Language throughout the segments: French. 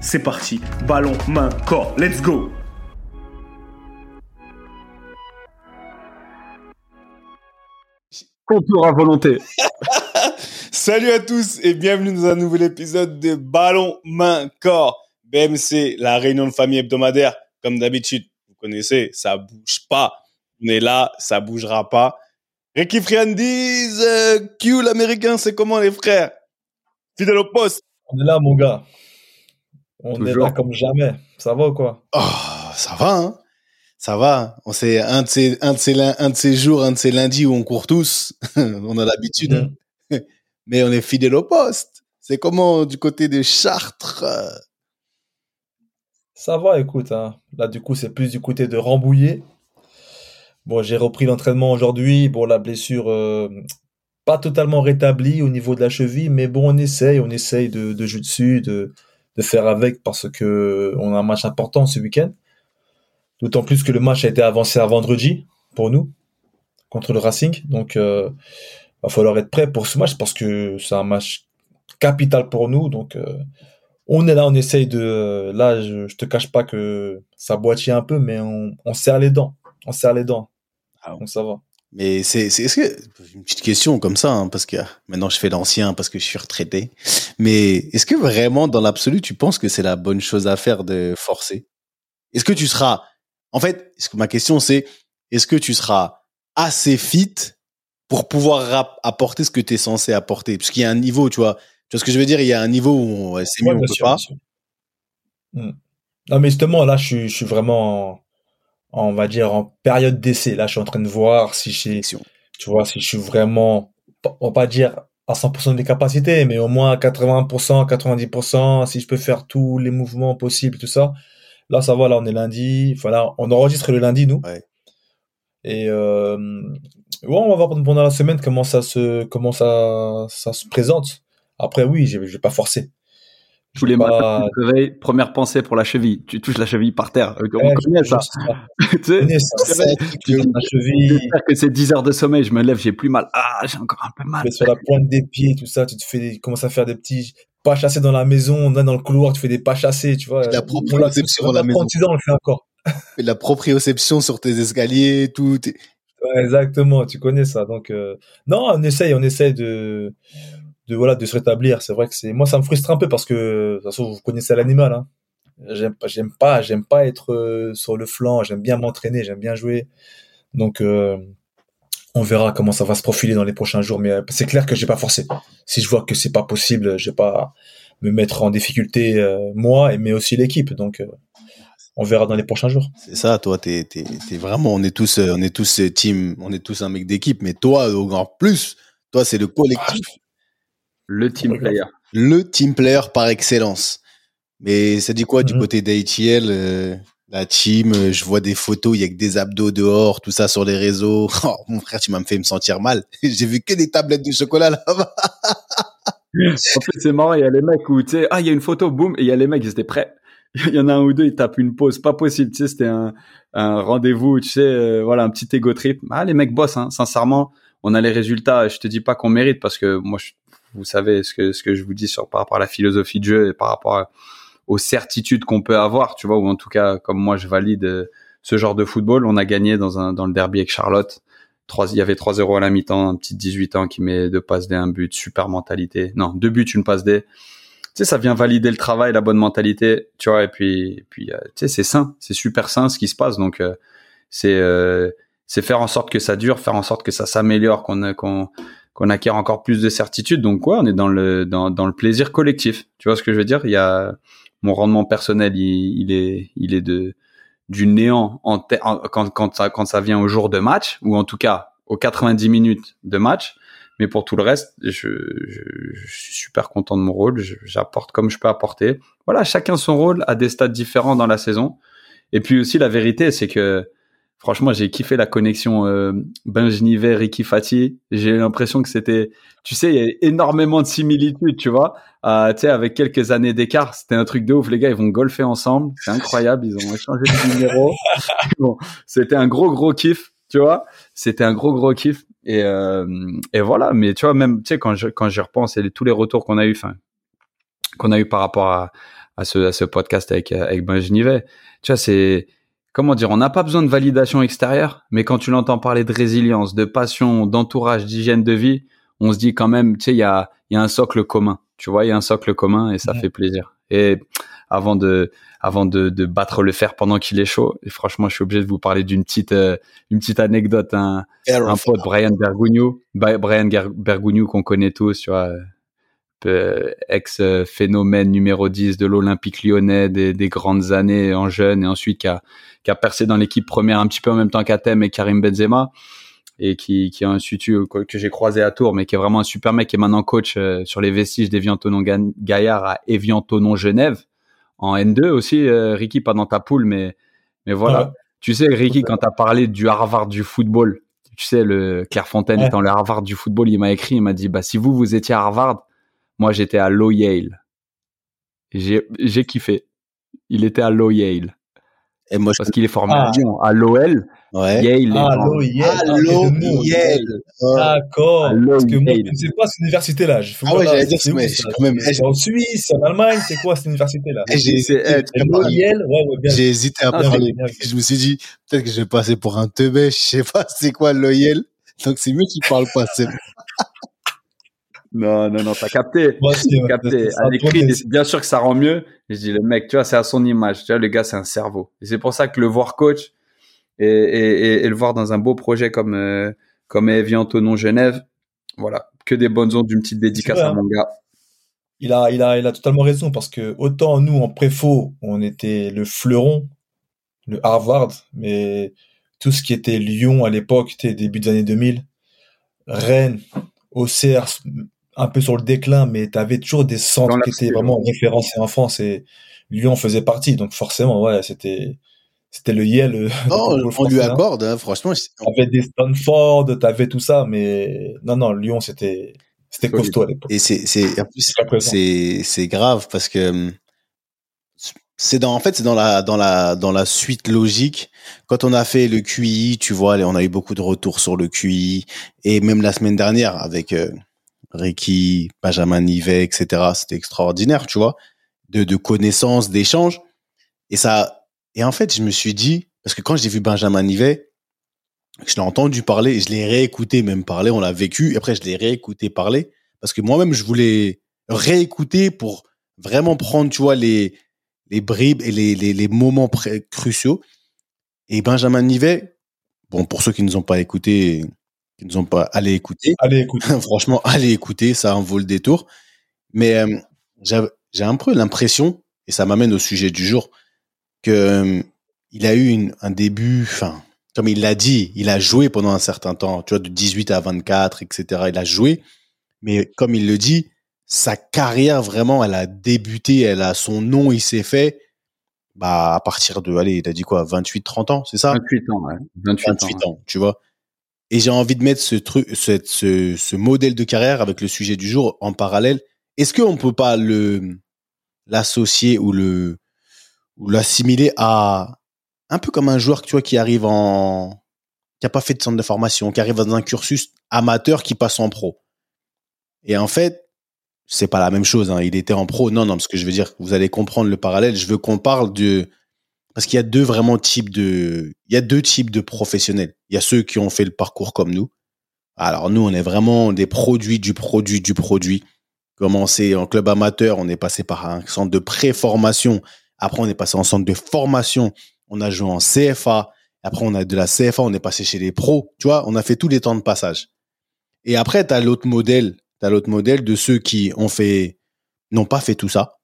c'est parti. Ballon, main, corps. Let's go Contour à volonté. Salut à tous et bienvenue dans un nouvel épisode de Ballon, main, corps. BMC, la réunion de famille hebdomadaire. Comme d'habitude, vous connaissez, ça bouge pas. On est là, ça bougera pas. Ricky Friandise, euh, Q l'américain, c'est comment les frères? Fidèle au poste. On est là, mon gars. On est là comme jamais. Ça va ou quoi? Oh, ça va, hein? Ça va. On sait un de ces un de ces un de ces jours, un de ces lundis où on court tous. on a l'habitude, hein. mm. mais on est fidèle au poste. C'est comment du côté de Chartres? Ça va, écoute. Hein. Là, du coup, c'est plus du côté de Rambouillet. Bon, j'ai repris l'entraînement aujourd'hui. Bon, la blessure euh, pas totalement rétablie au niveau de la cheville, mais bon, on essaye, on essaye de, de jouer dessus, de de faire avec parce que on a un match important ce week-end. D'autant plus que le match a été avancé à vendredi pour nous contre le Racing. Donc, euh, va falloir être prêt pour ce match parce que c'est un match capital pour nous. Donc, euh, on est là, on essaye de. Là, je, je te cache pas que ça boitille un peu, mais on, on serre les dents. On serre les dents. Ah, donc ça va. Mais c'est, c'est, est-ce que, une petite question comme ça, hein, parce que maintenant je fais l'ancien parce que je suis retraité. Mais est-ce que vraiment, dans l'absolu, tu penses que c'est la bonne chose à faire de forcer? Est-ce que tu seras, en fait, ce que ma question c'est, est-ce que tu seras assez fit pour pouvoir apporter ce que tu es censé apporter? Parce qu'il y a un niveau, tu vois, tu vois ce que je veux dire? Il y a un niveau où c'est mieux, on peut pas. Hmm. Non, mais justement, là, je suis vraiment, on va dire en période d'essai. Là, je suis en train de voir si j'ai, tu vois, si je suis vraiment, on va pas dire à 100% des capacités, mais au moins 80%, 90%, si je peux faire tous les mouvements possibles, tout ça. Là, ça va, là, on est lundi. Voilà, on enregistre le lundi, nous. Ouais. Et euh, ouais, on va voir pendant la semaine comment ça se, comment ça, ça se présente. Après, oui, je vais pas forcer. Tous les matins, tu te réveilles, première pensée pour la cheville. Tu touches la cheville par terre. On ouais, connaît ça. tu sais, ça. Tu la cheville. que c'est 10 heures de sommeil, je me lève, j'ai plus mal. Ah, j'ai encore un peu mal. Tu sur la pointe des pieds, tout ça, tu te fais des, commences à faire des petits pas chassés dans la maison, dans le couloir, tu fais des pas chassés, tu vois. La proprioception dans la maison. on le fait encore. la proprioception sur tes escaliers, tout. Ouais, exactement, tu connais ça. Donc, euh... non, on essaye, on essaye de, de voilà de se rétablir c'est vrai que c'est moi ça me frustre un peu parce que de toute façon vous connaissez l'animal hein. j'aime pas j'aime pas j'aime pas être euh, sur le flanc j'aime bien m'entraîner j'aime bien jouer donc euh, on verra comment ça va se profiler dans les prochains jours mais euh, c'est clair que j'ai pas forcé si je vois que c'est pas possible je vais pas me mettre en difficulté moi mais aussi l'équipe donc on verra dans les prochains jours. C'est ça, toi, t'es, t'es, t'es vraiment, on est tous, on est tous team, on est tous un mec d'équipe, mais toi, en plus, toi, c'est le collectif. Le team player. Le team player par excellence. Mais ça dit quoi du mhm. côté d'ATL euh, La team, euh, je vois des photos, il y a que des abdos dehors, tout ça sur les réseaux. Oh, mon frère, tu m'as fait me sentir mal. J'ai vu que des tablettes de chocolat là-bas. en fait, c'est marrant, il y a les mecs où, tu sais, ah, il y a une photo, boum, et il y a les mecs, ils étaient prêts. Il y en a un ou deux, ils tapent une pause, pas possible, tu sais, c'était un, un rendez-vous, tu sais, euh, voilà, un petit ego trip. Ah, les mecs bossent, hein, sincèrement, on a les résultats, je te dis pas qu'on mérite parce que moi, je, vous savez ce que ce que je vous dis sur par rapport à la philosophie de jeu et par rapport aux certitudes qu'on peut avoir, tu vois, ou en tout cas comme moi je valide euh, ce genre de football. On a gagné dans un dans le derby avec Charlotte, trois, il y avait 3-0 à la mi-temps, un petit 18 ans qui met deux passes D, un but, super mentalité. Non, deux buts, une passe D. Tu sais, ça vient valider le travail, la bonne mentalité, tu vois, et puis, puis, euh, tu sais, c'est sain, c'est super sain ce qui se passe, donc, euh, c'est, euh, c'est faire en sorte que ça dure, faire en sorte que ça s'améliore, qu'on, qu'on, qu'on acquiert encore plus de certitude. Donc, quoi, on est dans le, dans, dans le plaisir collectif. Tu vois ce que je veux dire? Il y a, mon rendement personnel, il, est, il est de, du néant en, quand, quand, ça, quand ça vient au jour de match, ou en tout cas aux 90 minutes de match. Mais pour tout le reste, je, je suis super content de mon rôle. J'apporte comme je peux apporter. Voilà, chacun son rôle à des stades différents dans la saison. Et puis aussi, la vérité, c'est que franchement, j'ai kiffé la connexion euh, Benjnivet, Ricky Fati. J'ai l'impression que c'était, tu sais, il y a énormément de similitudes, tu vois. Euh, tu sais, avec quelques années d'écart, c'était un truc de ouf. Les gars, ils vont golfer ensemble. C'est incroyable. Ils ont échangé de numéro. bon, c'était un gros, gros kiff, tu vois. C'était un gros, gros kiff. Et, euh, et voilà. Mais tu vois, même, tu sais, quand je, quand j'y repense et tous les retours qu'on a eu, enfin, qu'on a eu par rapport à, à ce, à ce podcast avec, avec Benjnivet, tu vois, c'est, comment dire, on n'a pas besoin de validation extérieure, mais quand tu l'entends parler de résilience, de passion, d'entourage, d'hygiène de vie, on se dit quand même, tu sais, il y a, y a un socle commun. Tu vois, il y a un socle commun et ça fait plaisir. Et avant de, avant de, de battre le fer pendant qu'il est chaud, et franchement, je suis obligé de vous parler d'une petite, euh, une petite anecdote. Un, un pote, Brian Bergugno, Brian Bergugno qu'on connaît tous, tu vois, euh, ex-phénomène numéro 10 de l'Olympique lyonnais des, des, grandes années en jeune et ensuite qui a, qui a percé dans l'équipe première un petit peu en même temps qu'Atem et Karim Benzema et qui, qui a un sutu que j'ai croisé à Tours, mais qui est vraiment un super mec, qui est maintenant coach euh, sur les vestiges d'Evian Tonon Gaillard à Evian Tonon Genève, en N2 aussi, euh, Ricky, pas dans ta poule, mais, mais voilà. Tu sais, Ricky, quand tu as parlé du Harvard du football, tu sais, le Clairefontaine étant le Harvard du football, il m'a écrit, il m'a dit, bah, si vous, vous étiez à Harvard, moi, j'étais à Low Yale. J'ai kiffé. Il était à Low Yale. Et moi, Parce qu'il est formé ah. à l'OL. Ouais. Yale. Ah, l'OL. Ah, Yale. D'accord. Parce que moi, je ne sais pas cette université-là. Je ah ouais, j'allais dire, mais quand même. C'est en Suisse, en Allemagne, c'est quoi cette université-là? J'ai hésité à parler. Je me suis dit, peut-être que je vais passer pour un teubé. Je sais pas c'est quoi l'OL. Donc c'est mieux qu'il parle pas. Non, non, non, t'as capté. t'as capté. À l'écrit, bien sûr que ça rend mieux. Je dis, le mec, tu vois, c'est à son image. Tu vois, le gars, c'est un cerveau. Et c'est pour ça que le voir coach et, et, et, le voir dans un beau projet comme, euh, comme Evian Tonon Genève, voilà. Que des bonnes ondes d'une petite dédicace à mon gars. Il a, il a, il a totalement raison parce que autant nous, en préfaux, on était le fleuron, le Harvard, mais tout ce qui était Lyon à l'époque, début des années 2000, Rennes, Auxerre, un peu sur le déclin, mais tu avais toujours des centres qui étaient vraiment référencés en France et Lyon faisait partie. Donc forcément, ouais, c'était c'était le Yale. Euh, non, on lui hein. accorde, hein, franchement. T'avais des Stanford, t'avais tout ça, mais non, non, Lyon, c'était c'était costaud à l'époque. Et c'est c'est c'est c'est grave parce que hum, c'est dans en fait c'est dans la dans la dans la suite logique quand on a fait le QI tu vois on a eu beaucoup de retours sur le QI et même la semaine dernière avec euh, Ricky, Benjamin Nivet, etc. C'était extraordinaire, tu vois, de, de connaissances, d'échanges. Et ça, et en fait, je me suis dit, parce que quand j'ai vu Benjamin Nivet, je l'ai entendu parler, je l'ai réécouté même parler, on l'a vécu, et après je l'ai réécouté parler, parce que moi-même, je voulais réécouter pour vraiment prendre, tu vois, les, les bribes et les, les, les moments cruciaux. Et Benjamin Nivet, bon, pour ceux qui ne nous ont pas écouté, qui nous ont pas allé écouter. Allez écouter. Franchement, allez écouter, ça en vaut le détour. Mais euh, j'ai un peu l'impression, et ça m'amène au sujet du jour, que euh, il a eu une, un début, enfin, comme il l'a dit, il a joué pendant un certain temps, tu vois, de 18 à 24, etc. Il a joué, mais comme il le dit, sa carrière vraiment, elle a débuté, elle a son nom, il s'est fait, bah à partir de, allez, il a dit quoi, 28, 30 ans, c'est ça? 28 ans, ouais. 28, 28 ans, tu vois. Et j'ai envie de mettre ce truc, ce, ce, modèle de carrière avec le sujet du jour en parallèle. Est-ce qu'on peut pas le l'associer ou le ou l'assimiler à un peu comme un joueur tu vois qui arrive en qui a pas fait de centre de formation, qui arrive dans un cursus amateur qui passe en pro. Et en fait, c'est pas la même chose. Hein. Il était en pro. Non, non, ce que je veux dire, vous allez comprendre le parallèle. Je veux qu'on parle de parce qu'il y a deux vraiment types de, il y a deux types de professionnels. Il y a ceux qui ont fait le parcours comme nous. Alors nous, on est vraiment des produits du produit du produit. Commencé en club amateur, on est passé par un centre de pré-formation. Après, on est passé en centre de formation. On a joué en CFA. Après, on a de la CFA, on est passé chez les pros. Tu vois, on a fait tous les temps de passage. Et après, tu as l'autre modèle. Tu as l'autre modèle de ceux qui ont fait, n'ont pas fait tout ça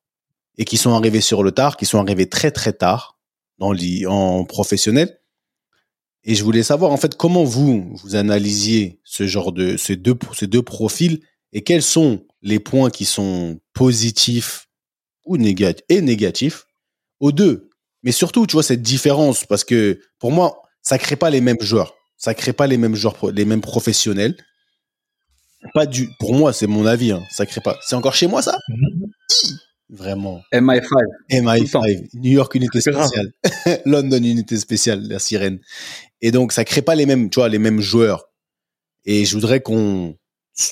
et qui sont arrivés sur le tard, qui sont arrivés très très tard dans en professionnel. Et je voulais savoir en fait comment vous vous analysiez ce genre de ces deux ces deux profils et quels sont les points qui sont positifs ou négatifs et négatifs aux deux. Mais surtout, tu vois cette différence parce que pour moi, ça crée pas les mêmes joueurs, ça crée pas les mêmes joueurs, les mêmes professionnels. Pas du, pour moi, c'est mon avis, hein, ça crée pas. C'est encore chez moi ça? Vraiment. MI5. MI5. New York unité spéciale. London unité spéciale, la sirène. Et donc, ça crée pas les mêmes, tu vois, les mêmes joueurs. Et je voudrais qu'on,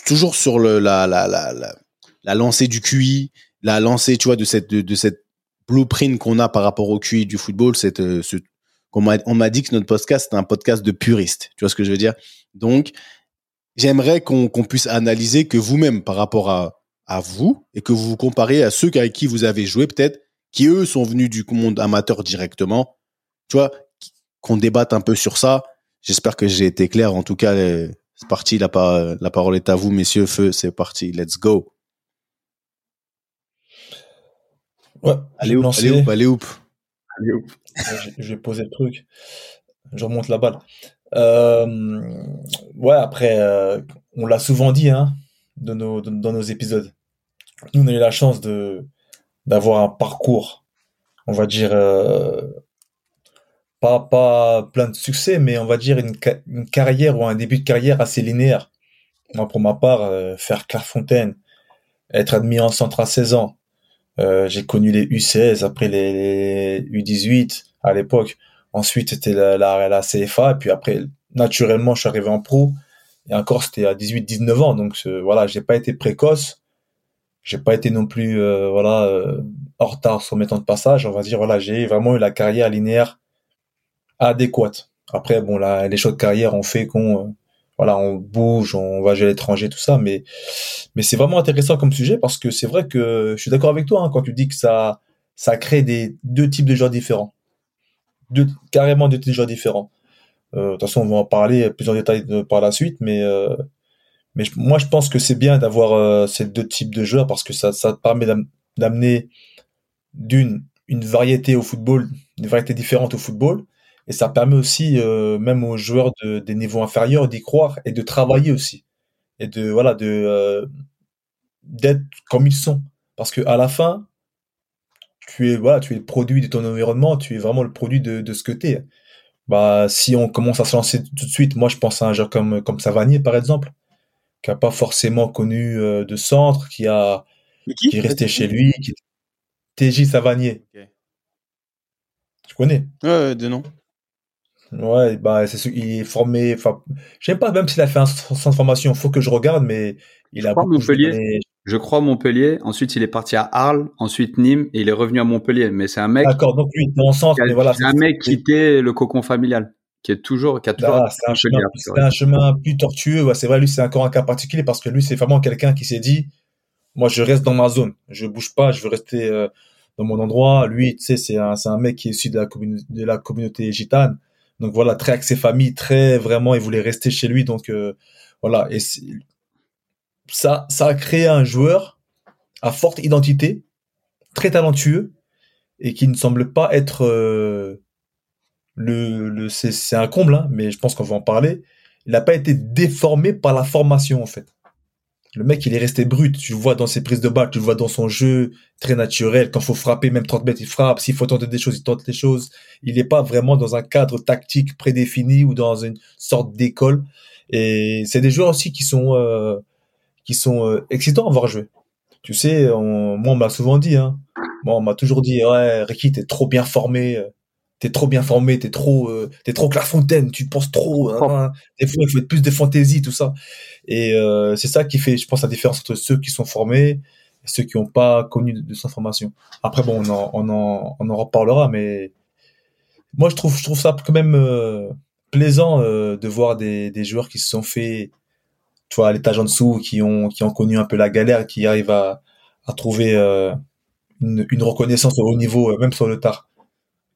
toujours sur le, la, la, la, la, la lancée du QI, la lancée, tu vois, de cette, de, cette blueprint qu'on a par rapport au QI du football, cette, euh, ce, on m'a dit que notre podcast est un podcast de puristes. Tu vois ce que je veux dire? Donc, j'aimerais qu'on qu'on puisse analyser que vous-même, par rapport à, à vous et que vous vous comparez à ceux avec qui vous avez joué peut-être, qui eux sont venus du monde amateur directement. Tu vois, qu'on débatte un peu sur ça. J'espère que j'ai été clair. En tout cas, c'est parti. La, la parole est à vous, messieurs. Feu, c'est parti. Let's go. Ouais, allez où, allez où, allez où. Je vais poser le truc. Je remonte la balle. Euh, ouais, après, euh, on l'a souvent dit, hein, de nos, dans nos épisodes. Nous, on a eu la chance d'avoir un parcours, on va dire, euh, pas, pas plein de succès, mais on va dire une, carrière ou un début de carrière assez linéaire. Moi, pour ma part, euh, faire Clairefontaine, être admis en centre à 16 ans, euh, j'ai connu les U16, après les, U18 à l'époque. Ensuite, c'était la, la, CFA, et puis après, naturellement, je suis arrivé en pro. Et encore, c'était à 18-19 ans. Donc voilà, j'ai pas été précoce. J'ai pas été non plus euh, voilà euh, en retard sur mes temps de passage. On va dire voilà, j'ai vraiment eu la carrière linéaire adéquate. Après bon là, les choix de carrière ont fait qu'on voilà, on bouge, on va à l'étranger, tout ça, mais mais c'est vraiment intéressant comme sujet parce que c'est vrai que je suis d'accord avec toi hein, quand tu dis que ça ça crée des deux types de joueurs différents, deux carrément deux types de joueurs différents. Euh, de toute façon, on va en parler plus en détail par la suite, mais euh, mais moi je pense que c'est bien d'avoir euh, ces deux types de joueurs parce que ça permet d'amener d'une une variété au football, une variété différente au football, et ça permet aussi même aux joueurs de, des niveaux inférieurs d'y croire et de travailler aussi. Et de voilà de d'être comme ils sont. Parce que à la fin tu es voilà tu es le produit de ton environnement tu es vraiment le produit de, de ce que tu es bah, si on commence à se lancer tout de suite, moi je pense à un joueur comme, comme Savanier par exemple, qui a pas forcément connu euh, de centre, qui a qui, est resté chez lui, qui... TJ Savanier. Tu connais? Ouais, de nom. Ouais, bah c'est il est formé. Enfin, je sais pas même s'il a fait un centre de formation. Faut que je regarde, mais il a. Montpellier je crois Montpellier. Ensuite, il est parti à Arles, ensuite Nîmes, et il est revenu à Montpellier. Mais c'est un mec. D'accord, donc lui, dans le centre, mais voilà. C'est un mec qui était le cocon familial, qui est toujours, qui a toujours. Ah, c'est un, chemin, un chemin plus tortueux. Ouais, c'est vrai, lui, c'est encore un cas particulier parce que lui, c'est vraiment quelqu'un qui s'est dit, moi, je reste dans ma zone, je bouge pas, je veux rester euh, dans mon endroit. Lui, tu sais, c'est un, c'est un mec qui est issu de la, de la communauté gitane. Donc voilà, très axé famille, très vraiment, il voulait rester chez lui. Donc euh, voilà, et ça, ça a créé un joueur à forte identité, très talentueux, et qui ne semble pas être euh, le, le c'est un comble, hein, mais je pense qu'on va en parler. Il n'a pas été déformé par la formation en fait. Le mec, il est resté brut. Tu le vois dans ses prises de balle, tu le vois dans son jeu très naturel. Quand faut frapper, même 30 mètres, il frappe. S'il faut tenter des choses, il tente des choses. Il n'est pas vraiment dans un cadre tactique prédéfini ou dans une sorte d'école. Et c'est des joueurs aussi qui sont euh, qui sont euh, excitants à voir jouer. Tu sais, on, moi on m'a souvent dit, hein. Moi on m'a toujours dit, ouais, Ricky, t'es trop bien formé, t'es trop bien formé, t'es trop, euh, t'es trop Clairefontaine, tu penses trop. Hein, hein. Des fois il faut être plus de fantaisie, tout ça. Et euh, c'est ça qui fait, je pense, la différence entre ceux qui sont formés et ceux qui n'ont pas connu de, de, formation. Après bon, on en, on en, on en reparlera, mais moi je trouve je trouve ça quand même euh, plaisant euh, de voir des, des joueurs qui se sont fait tu vois à l'étage en dessous qui ont qui ont connu un peu la galère qui arrivent à à trouver une, une, reconnaissance au haut niveau même sur le tard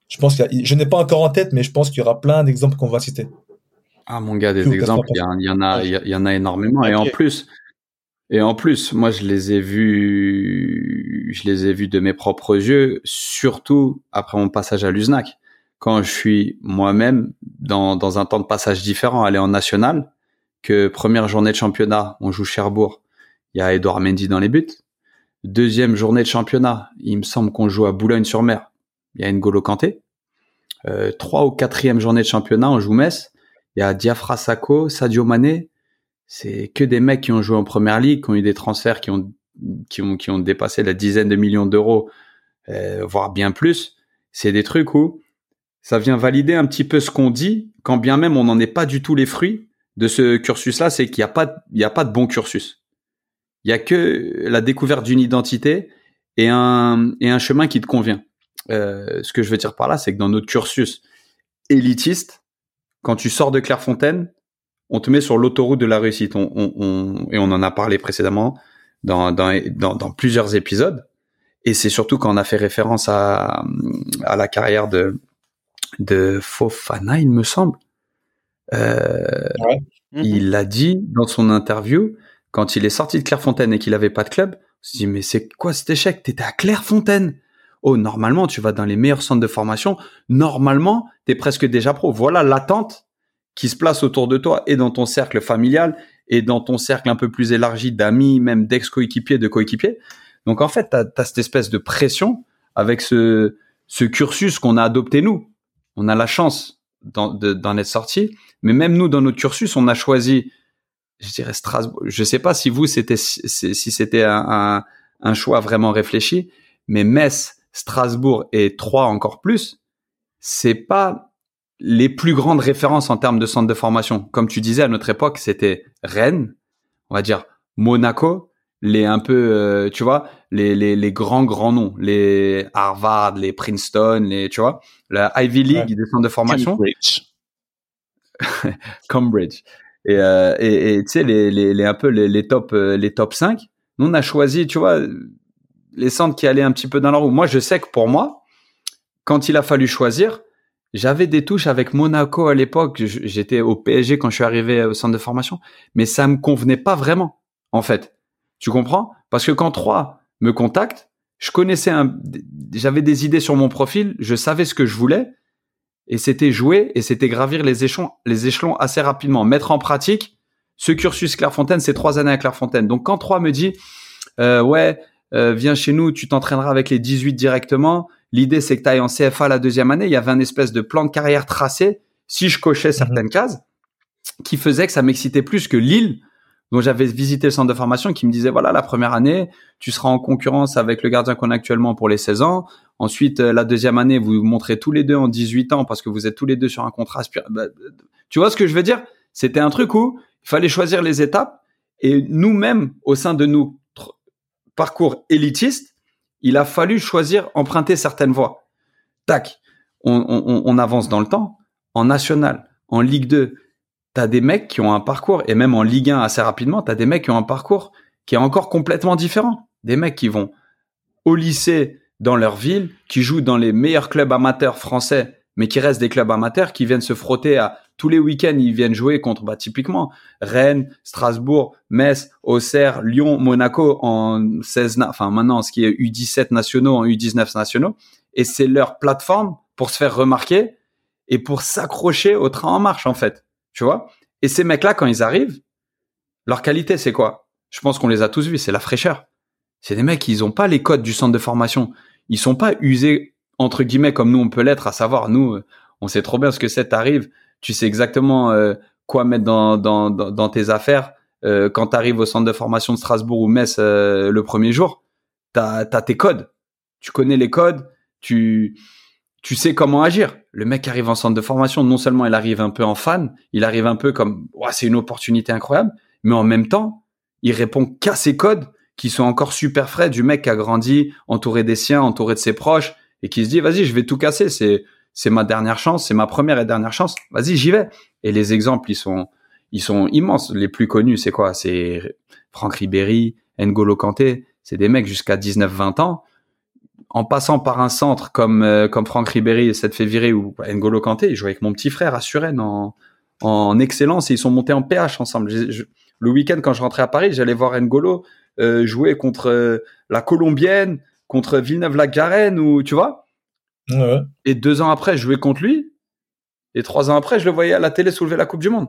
je pense que je n'ai pas encore en tête mais je pense qu'il y aura plein d'exemples qu'on va citer. Ah mon gars des exemples il y, en a il y, en a énormément. Et en plus et en plus, moi, je les ai vus, je les ai vus de mes propres yeux, surtout après mon passage à l'USNAC. Quand je suis moi-même dans, dans un temps de passage différent, aller en national, que première journée de championnat, on joue Cherbourg, il y a Edouard Mendy dans les buts. Deuxième journée de championnat, il me semble qu'on joue à Boulogne-sur-Mer, il y a N'Golo Kanté. Euh, trois ou quatrième journée de championnat, on joue Metz, il y a Diafra Sako, Sadio Mané, c'est que des mecs qui ont joué en première ligue, qui ont eu des transferts qui ont qui ont qui ont dépassé la dizaine de millions d'euros, euh, voire bien plus. C'est des trucs où ça vient valider un petit peu ce qu'on dit, quand bien même on n'en est pas du tout les fruits de ce cursus-là, c'est qu'il n'y a pas a pas de bon cursus. Il y a que la découverte d'une identité et un et un chemin qui te convient. Euh, ce que je veux dire par là, c'est que dans notre cursus élitiste, quand tu sors de Clairefontaine, on te met sur l'autoroute de la réussite. On, on, et on en a parlé précédemment dans, dans, dans, plusieurs épisodes. Et c'est surtout quand on a fait référence à, à la carrière de, de Fofana, il me semble. Euh, Il mhm. l'a dit dans son interview quand il est sorti de Clairefontaine et qu'il avait pas de club. On s'est dit mais c'est quoi cet échec? T'étais à Clairefontaine. Oh normalement tu vas dans les meilleurs centres de formation. Normalement t'es presque déjà pro. Voilà l'attente qui se place autour de toi et dans ton cercle familial et dans ton cercle un peu plus élargi d'amis, même d'ex-coéquipiers, de coéquipiers. Donc en fait, tu as, cette espèce de pression avec ce, ce cursus qu'on a adopté nous. On a la chance d'en être sorti, mais même nous, dans notre cursus, on a choisi, je dirais Strasbourg. Je sais pas si vous, c'était si c'était un, un, choix vraiment réfléchi, mais Metz, Strasbourg et Troyes encore plus, c'est pas les plus grandes références en termes de centre de formation, comme tu disais à notre époque, c'était Rennes, on va dire Monaco, les un peu, euh, tu vois, les, les, les, grands grands noms, les Harvard, les Princeton, les, tu vois, la Ivy League des centres de formation. Cambridge. Cambridge. Et, euh, et, et tu sais, les, les, les, un peu les, les top, euh, les top 5. Nous, on a choisi, tu vois, les centres qui allaient un petit peu dans la roue. Moi, je sais que pour moi, quand il a fallu choisir, j'avais des touches avec Monaco à l'époque. J'étais au PSG quand je suis arrivé au centre de formation, mais ça me convenait pas vraiment, en fait. Tu comprends? Parce que quand trois me contactent, je connaissais un, j'avais des idées sur mon profil, je savais ce que je voulais, et c'était jouer et c'était gravir les échelons, les échelons assez rapidement, mettre en pratique ce cursus Clairefontaine, c'est trois années à Clairefontaine. Donc quand trois me dit, euh, ouais, euh, viens chez nous, tu t'entraîneras avec les 18 directement, L'idée, c'est que tu ailles en CFA la deuxième année. Il y avait un espèce de plan de carrière tracé, si je cochais certaines mhm. cases, qui faisait que ça m'excitait plus que Lille, dont j'avais visité le centre de formation, qui me disait, voilà, la première année, tu seras en concurrence avec le gardien qu'on a actuellement pour les 16 ans. Ensuite, euh, la deuxième année, vous vous montrez tous les deux en 18 ans parce que vous êtes tous les deux sur un contrat. Bah, tu vois ce que je veux dire? C'était un truc où il fallait choisir les étapes et nous-mêmes, au sein de nos parcours élitistes, il a fallu choisir, emprunter certaines voies. Tac, on, avance dans le temps. En national, en Ligue 2, t'as des mecs qui ont un parcours, et même en Ligue 1 assez rapidement, t'as des mecs qui ont un parcours qui est encore complètement différent. Des mecs qui vont au lycée dans leur ville, qui jouent dans les meilleurs clubs amateurs français, mais qui restent des clubs amateurs, qui viennent se frotter à tous les week-ends, ils viennent jouer contre, bah, typiquement, Rennes, Strasbourg, Metz, Auxerre, Lyon, Monaco en 16, enfin, maintenant, ce qui est U17 nationaux, en U19 nationaux. Et c'est leur plateforme pour se faire remarquer et pour s'accrocher au train en marche, en fait. Tu vois? Et ces mecs-là, quand ils arrivent, leur qualité, c'est quoi? Je pense qu'on les a tous vus, c'est la fraîcheur. C'est des mecs, ils ont pas les codes du centre de formation. Ils sont pas usés, entre guillemets, comme nous, on peut l'être, à savoir, nous, on sait trop bien ce que c'est, t'arrives, tu sais exactement euh, quoi mettre dans, tes affaires. Euh, quand tu arrives au centre de formation de Strasbourg ou Metz euh, le premier jour, tu as, tes codes. Tu connais les codes, tu, tu sais comment agir. Le mec arrive en centre de formation, non seulement il arrive un peu en fan, il arrive un peu comme c'est une opportunité incroyable, mais en même temps, il répond qu'à ses codes qui sont encore super frais du mec qui a grandi entouré des siens, entouré de ses proches et qui se dit vas-y, je vais tout casser, c'est c'est ma dernière chance, c'est ma première et dernière chance. Vas-y, j'y vais. Et les exemples, ils sont, ils sont immenses. Les plus connus, c'est quoi? C'est Franck Ribéry, N'Golo Kanté. C'est des mecs jusqu'à 19-20 ans. En passant par un centre comme euh, comme Franck Ribéry s'est fait virer ou N'Golo Kanté, ils jouaient avec mon petit frère à Suresnes en, en excellence et ils sont montés en PH ensemble. le week-end, quand je rentrais à Paris, j'allais voir N'Golo euh, jouer contre euh, la Colombienne, contre Villeneuve-la-Garenne ou tu vois? Et deux ans après, je jouais contre lui. Et trois ans après, je le voyais à la télé soulever la Coupe du Monde.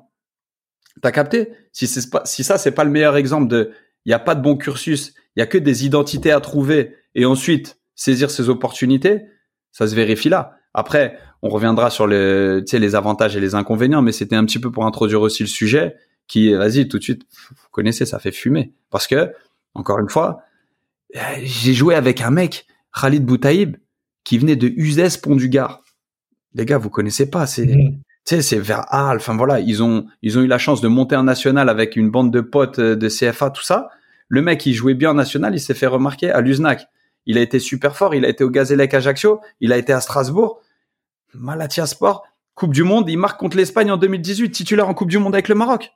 T'as capté? Si, pas, si ça, c'est pas le meilleur exemple de, il n'y a pas de bon cursus, il y a que des identités à trouver et ensuite saisir ces opportunités, ça se vérifie là. Après, on reviendra sur les, les avantages et les inconvénients, mais c'était un petit peu pour introduire aussi le sujet qui, vas-y, tout de suite, vous connaissez, ça fait fumer. Parce que, encore une fois, j'ai joué avec un mec, Khalid Boutaïb, qui venait de Uzès Pont du Gard. Les gars, vous connaissez pas, c'est mmh. sais, c'est vers Arles. Enfin voilà, ils ont ils ont eu la chance de monter en national avec une bande de potes euh, de CFA, tout ça. Le mec, il jouait bien en national, il s'est fait remarquer à l'Uznac. Il a été super fort, il a été au Gazélec Ajaccio, il a été à Strasbourg. Malatia Sport, Coupe du Monde, il marque contre l'Espagne en 2018, titulaire en Coupe du Monde avec le Maroc.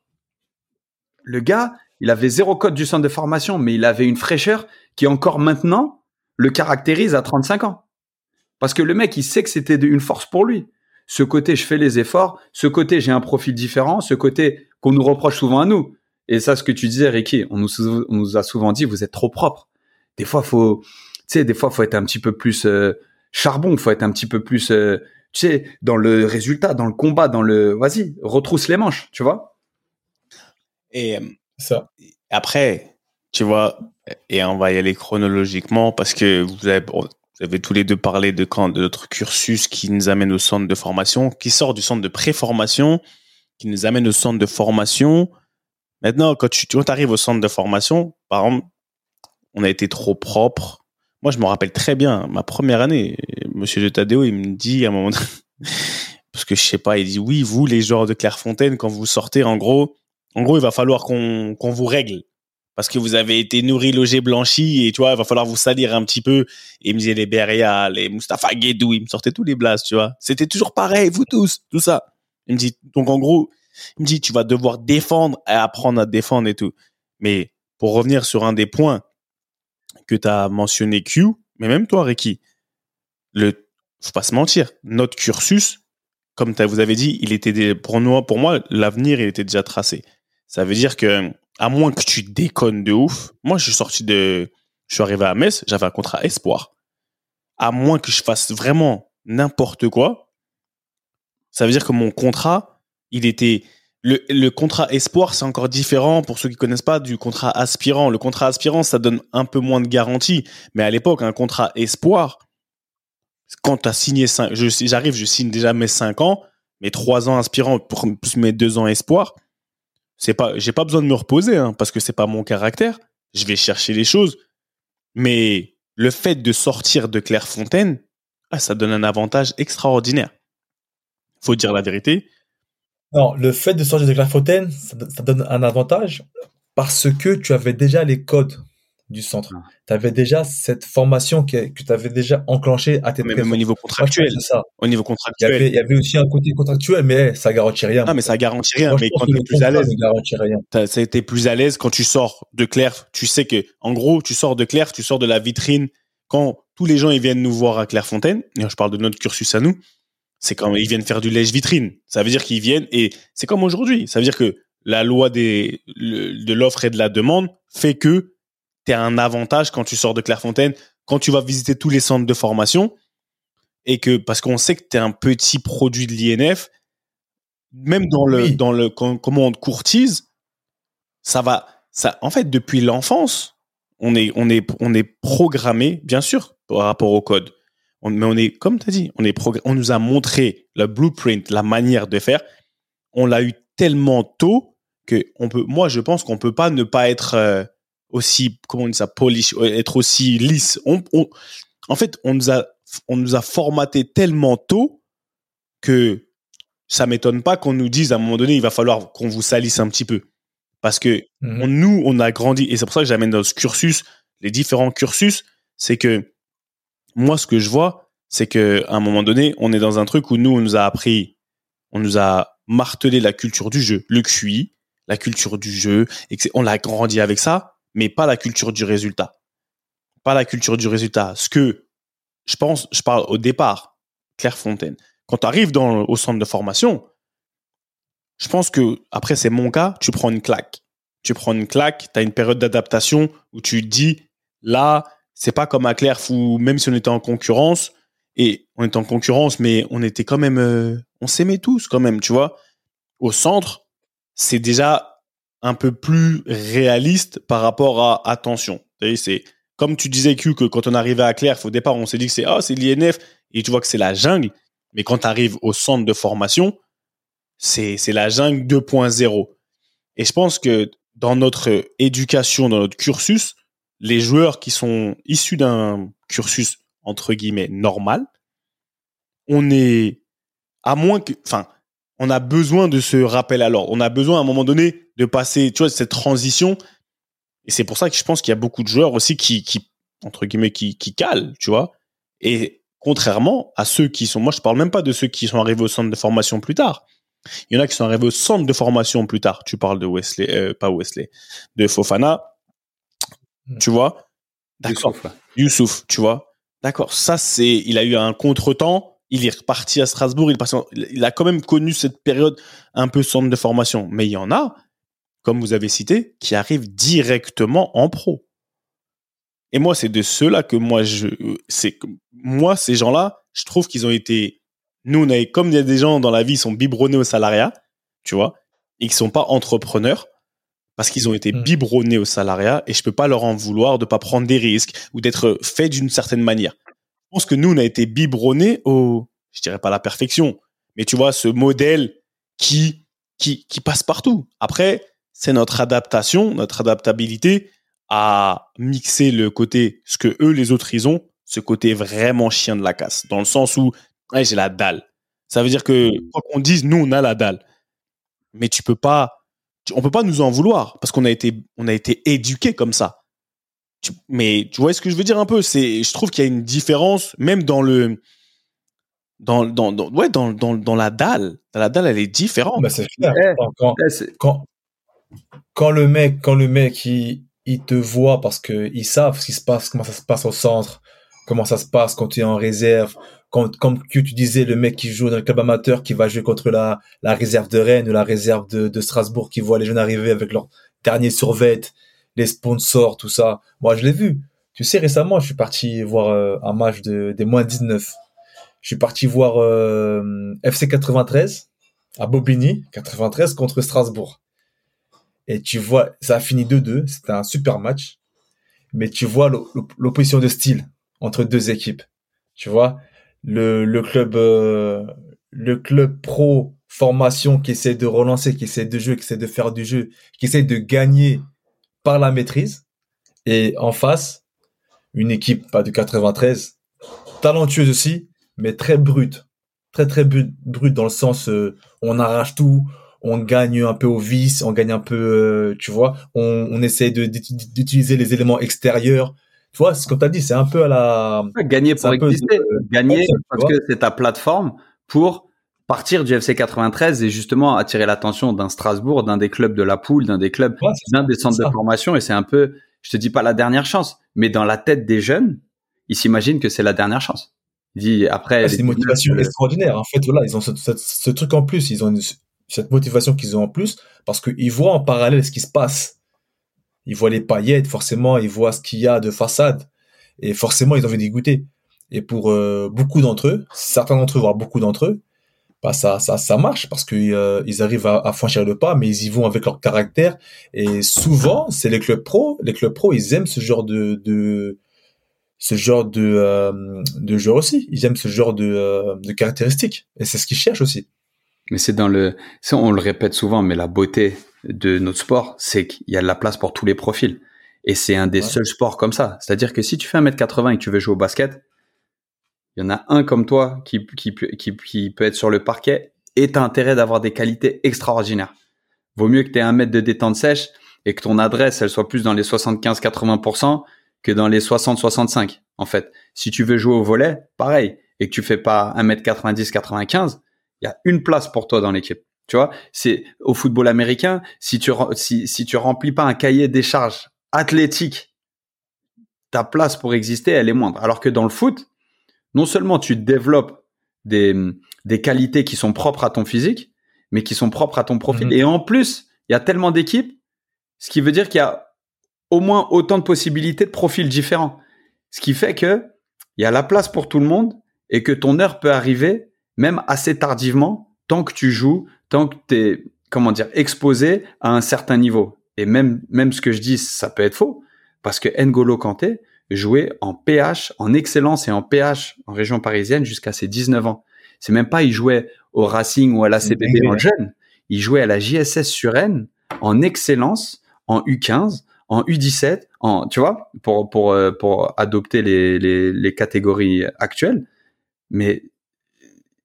Le gars, il avait zéro code du centre de formation, mais il avait une fraîcheur qui encore maintenant le caractérise à 35 ans. Parce que le mec, il sait que c'était une force pour lui. Ce côté, je fais les efforts. Ce côté, j'ai un profil différent. Ce côté qu'on nous reproche souvent à nous. Et ça, ce que tu disais, Ricky, on nous, a souvent dit, vous êtes trop propre. Des fois, faut, tu sais, des fois, faut être un petit peu plus euh, charbon. Faut être un petit peu plus, euh, tu sais, dans le résultat, dans le combat, dans le, vas-y, retrousse les manches, tu vois. Et euh, ça. Après, tu vois, et on va y aller chronologiquement parce que vous avez, vous avez tous les deux parlé de quand de notre cursus qui nous amène au centre de formation, qui sort du centre de préformation, qui nous amène au centre de formation. Maintenant, quand tu, tu arrives au centre de formation, par exemple, on a été trop propre. Moi, je me rappelle très bien, ma première année, Monsieur de Tadeo, il me dit à un moment parce que je sais pas, il dit oui, vous, les joueurs de Clairefontaine, quand vous sortez, en gros, en gros, il va falloir qu'on qu'on vous règle parce que vous avez été nourri, logé, blanchi, et tu vois, il va falloir vous salir un petit peu. Et il me disait les Beria, les Mustafa Guedou, il me sortait tous les blasts, tu vois. C'était toujours pareil, vous tous, tout ça. Il me dit, donc en gros, il me dit, tu vas devoir défendre et apprendre à défendre et tout. Mais pour revenir sur un des points que tu as mentionné, Q, mais même toi, Ricky, le, faut pas se mentir, notre cursus, comme vous avez dit, il était pour nous, pour moi, l'avenir, il était déjà tracé. Ça veut dire que à moins que tu déconnes de ouf. Moi, je suis sorti de, je suis arrivé à Metz, j'avais un contrat espoir. À moins que je fasse vraiment n'importe quoi, ça veut dire que mon contrat, il était, le, le contrat espoir, c'est encore différent pour ceux qui connaissent pas du contrat aspirant. Le contrat aspirant, ça donne un peu moins de garantie. Mais à l'époque, un contrat espoir, quand tu as signé 5, j'arrive, je signe déjà mes 5 ans, mes 3 ans aspirant plus mes 2 ans espoir j'ai pas besoin de me reposer hein, parce que c'est pas mon caractère. Je vais chercher les choses, mais le fait de sortir de Clairefontaine, ah, ça donne un avantage extraordinaire. Faut dire la vérité. Non, le fait de sortir de Clairefontaine, ça donne un avantage parce que tu avais déjà les codes du centre. Ah. Tu avais déjà cette formation que, que tu avais déjà enclenchée à tes mais Même au niveau contractuel. ça. Au niveau contractuel. Il y, avait, aussi un côté contractuel, mais ça garantit rien. Non, mais ça garantit rien. mais quand tu es plus à l'aise, ça été plus à l'aise quand tu sors de Claire. Tu sais que, en gros, tu sors de Claire, tu sors de la vitrine. Quand tous les gens ils viennent nous voir à Clairefontaine, je parle de notre cursus à nous, c'est quand ils viennent faire du lèche vitrine. Ça veut dire qu'ils viennent et c'est comme aujourd'hui. Ça veut dire que la loi des, de l'offre et de la demande fait que tu as un avantage quand tu sors de Clairefontaine, quand tu vas visiter tous les centres de formation, et que parce qu'on sait que tu es un petit produit de l'INF, même dans le, dans le comment on te courtise, ça va, ça, en fait, depuis l'enfance, on est, on est, on est programmé, bien sûr, par rapport au code. mais on est, comme tu as dit, on est on nous a montré le blueprint, la manière de faire. On l'a eu tellement tôt que on peut, moi, je pense qu'on peut pas ne pas être, euh, aussi, comment on dit ça, polish, être aussi lisse. On, en fait, on nous a, on nous a formaté tellement tôt que ça m'étonne pas qu'on nous dise à un moment donné, il va falloir qu'on vous salisse un petit peu. Parce que mhm. nous, on a grandi, et c'est pour ça que j'amène dans ce cursus, les différents cursus, c'est que moi, ce que je vois, c'est que à un moment donné, on est dans un truc où nous, on nous a appris, on nous a martelé la culture du jeu, le QI, la culture du jeu, et que on l'a grandi avec ça, mais pas la culture du résultat. Pas la culture du résultat. Ce que je pense, je parle au départ, Claire Fontaine. Quand tu arrives dans, au centre de formation, je pense que, après, c'est mon cas, tu prends une claque. Tu prends une claque, tu as une période d'adaptation où tu dis, là, c'est pas comme à Claire, où même si on était en concurrence, et on était en concurrence, mais on était quand même, euh, on s'aimait tous quand même, tu vois. Au centre, c'est déjà un peu plus réaliste par rapport à attention. C'est comme tu disais Q que quand on arrivait à Claire, au départ, on s'est dit que c'est ah, c'est l'INF et tu vois que c'est la jungle. Mais quand tu arrives au centre de formation, c'est c'est la jungle 2.0. Et je pense que dans notre éducation, dans notre cursus, les joueurs qui sont issus d'un cursus entre guillemets normal, on est à moins que, enfin, on a besoin de ce rappel à l'ordre. On a besoin à un moment donné de passer, tu vois, cette transition. Et c'est pour ça que je pense qu'il y a beaucoup de joueurs aussi qui, qui entre guillemets, qui, qui calent, tu vois. Et contrairement à ceux qui sont, moi, je parle même pas de ceux qui sont arrivés au centre de formation plus tard. Il y en a qui sont arrivés au centre de formation plus tard. Tu parles de Wesley, euh, pas Wesley, de Fofana. Hmm. Tu vois? D'accord. Youssouf, tu vois? D'accord. Ça, c'est, il a eu un contretemps il est reparti à Strasbourg, il, il a quand même connu cette période un peu centre de formation. Mais il y en a, comme vous avez cité, qui arrivent directement en pro. Et moi, c'est de ceux-là que moi, je, c'est, moi, ces gens-là, je trouve qu'ils ont été, nous, on avait, comme il y a des gens dans la vie, ils sont biberonnés au salariat, tu vois, et qui sont pas entrepreneurs, parce qu'ils ont été hmm. biberonnés au salariat, et je peux pas leur en vouloir de pas prendre des risques, ou d'être fait d'une certaine manière pense que nous, on a été biberonnés au, je dirais pas la perfection, mais tu vois, ce modèle qui, qui, qui passe partout. Après, c'est notre adaptation, notre adaptabilité à mixer le côté, ce que eux, les autres, ils ont, ce côté vraiment chien de la casse, dans le sens où, j'ai la dalle. Ça veut dire que, quoi qu'on dise, nous, on a la dalle. Mais tu peux pas, on peut pas nous en vouloir parce qu'on a été, on a été éduqués comme ça mais tu vois ce que je veux dire un peu? C'est, je trouve qu'il y a une différence même dans le, dans, dans, ouais, dans, dans, dans la dalle. la dalle, elle est différente. Bah, c'est clair. quand, quand, quand, le mec, quand le mec, il, il te voit parce que ils savent ce qui se passe, comment ça se passe au centre, comment ça se passe quand tu es en réserve. Quand, comme tu disais, le mec qui joue dans le club amateur, qui va jouer contre la, la réserve de Rennes ou la réserve de, de Strasbourg, qui voit les jeunes arriver avec leur dernier survêt les sponsors, tout ça. Moi, je l'ai vu. Tu sais, récemment, je suis parti voir euh, un match de, des moins 19. Je suis parti voir euh, FC 93 à Bobigny, 93 contre Strasbourg. Et tu vois, ça a fini 2-2. C'était un super match. Mais tu vois l'opposition de style entre deux équipes. Tu vois, le, le club, euh, le club pro formation qui essaie de relancer, qui essaie de jouer, qui essaie de faire du jeu, qui essaie de gagner par la maîtrise. Et en face, une équipe pas de 93, talentueuse aussi, mais très brute. Très très brute dans le sens euh, on arrache tout, on gagne un peu au vice, on gagne un peu, euh, tu vois, on, on essaie d'utiliser les éléments extérieurs. Tu vois, ce qu'on t'a dit, c'est un peu à la... Gagner pour exister. Gagner parce que c'est ta plateforme pour partir du FC 93 et justement attirer l'attention d'un Strasbourg, d'un des clubs de la poule, d'un des clubs, d'un des centres de formation. Et c'est un peu, je te dis pas la dernière chance, mais dans la tête des jeunes, ils s'imaginent que c'est la dernière chance. Dit après. c'est une motivation extraordinaire. En fait, voilà, ils ont ce, truc en plus. Ils ont cette motivation qu'ils ont en plus parce qu'ils voient en parallèle ce qui se passe. Ils voient les paillettes, forcément, ils voient ce qu'il y a de façade et forcément, ils ont envie d'y goûter. Et pour euh, beaucoup d'entre eux, certains d'entre eux, voire beaucoup d'entre eux, bah ça, ça, ça marche parce qu'ils euh, ils arrivent à, à, franchir le pas, mais ils y vont avec leur caractère. Et souvent, c'est les clubs pro. Les clubs pro, ils aiment ce genre de, de ce genre de, euh, de joueurs aussi. Ils aiment ce genre de, euh, de caractéristiques. Et c'est ce qu'ils cherchent aussi. Mais c'est dans le, on le répète souvent, mais la beauté de notre sport, c'est qu'il y a de la place pour tous les profils. Et c'est un des seuls sports comme ça. C'est-à-dire que si tu fais 1m80 et que tu veux jouer au basket, il y en a un comme toi qui, peut être sur le parquet et t'as intérêt d'avoir des qualités extraordinaires. Vaut mieux que tu un mètre de détente sèche et que ton adresse, elle soit plus dans les 75-80% que dans les 60-65, en fait. Si tu veux jouer au volet, pareil. et que tu fais pas 1m90, 95, il y a une place pour toi dans l'équipe. Tu vois, c'est au football américain, tu si tu remplis pas un cahier des charges athlétique, ta place pour exister, elle est moindre. Alors que dans le foot, non seulement tu développes des, des qualités qui sont propres à ton physique, mais qui sont propres à ton profil. Mhm. Et en plus, il y a tellement d'équipes, ce qui veut dire qu'il y a au moins autant de possibilités de profils différents. Ce qui fait que il y a la place pour tout le monde et que ton heure peut arriver même assez tardivement tant que tu joues, tant que tu es comment dire exposé à un certain niveau. Et même même ce que je dis, ça peut être faux parce que N'Golo Kanté jouait en PH, en excellence et en PH en région parisienne jusqu'à ses 19 ans. C'est même pas il jouait au Racing ou à la CBB en jeune, il jouait à la JSS sur N en excellence en U15, en U17, en tu vois, pour pour euh, pour adopter les, les, les catégories actuelles. Mais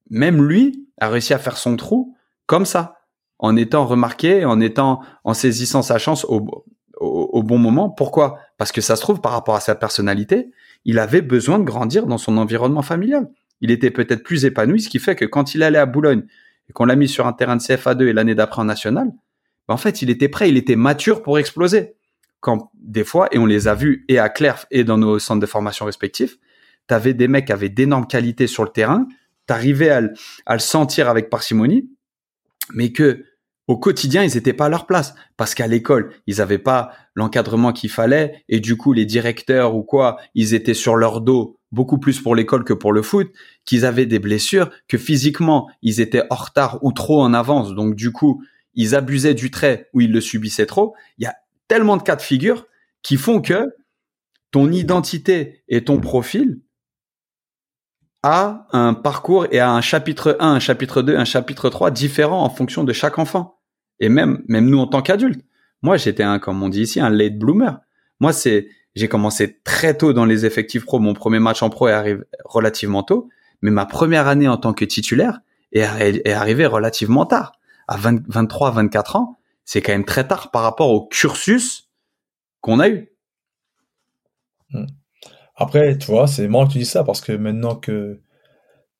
même lui a réussi à faire son trou comme ça, en étant remarqué, en étant en saisissant sa chance au, au, bon moment. Pourquoi? Parce que ça se trouve par rapport à sa personnalité, il avait besoin de grandir dans son environnement familial. Il était peut-être plus épanoui, ce qui fait que quand il allait à Boulogne et qu'on l'a mis sur un terrain de CFA2 et l'année d'après en national, ben en fait, il était prêt, il était mature pour exploser. Quand des fois, et on les a vus et à Clerf et dans nos centres de formation respectifs, tu avais des mecs qui avaient d'énormes qualités sur le terrain, tu arrivais à, à le sentir avec parcimonie, mais que au quotidien, ils n'étaient pas à leur place parce qu'à l'école, ils n'avaient pas l'encadrement qu'il fallait et du coup, les directeurs ou quoi, ils étaient sur leur dos beaucoup plus pour l'école que pour le foot, qu'ils avaient des blessures, que physiquement, ils étaient en retard ou trop en avance. Donc du coup, ils abusaient du trait ou ils le subissaient trop. Il y a tellement de cas de figure qui font que ton identité et ton profil a un parcours et a un chapitre 1, un chapitre 2, un chapitre 3 différent en fonction de chaque enfant. Et même, même nous en tant qu'adultes. Moi, j'étais un, comme on dit ici, un late bloomer. Moi, c'est, j'ai commencé très tôt dans les effectifs pro. Mon premier match en pro est arrivé relativement tôt, mais ma première année en tant que titulaire est, arrivée relativement tard. À 23, 24 ans, c'est quand même très tard par rapport au cursus qu'on a eu. Hmm. Après, tu vois, c'est marrant que tu dis ça parce que maintenant que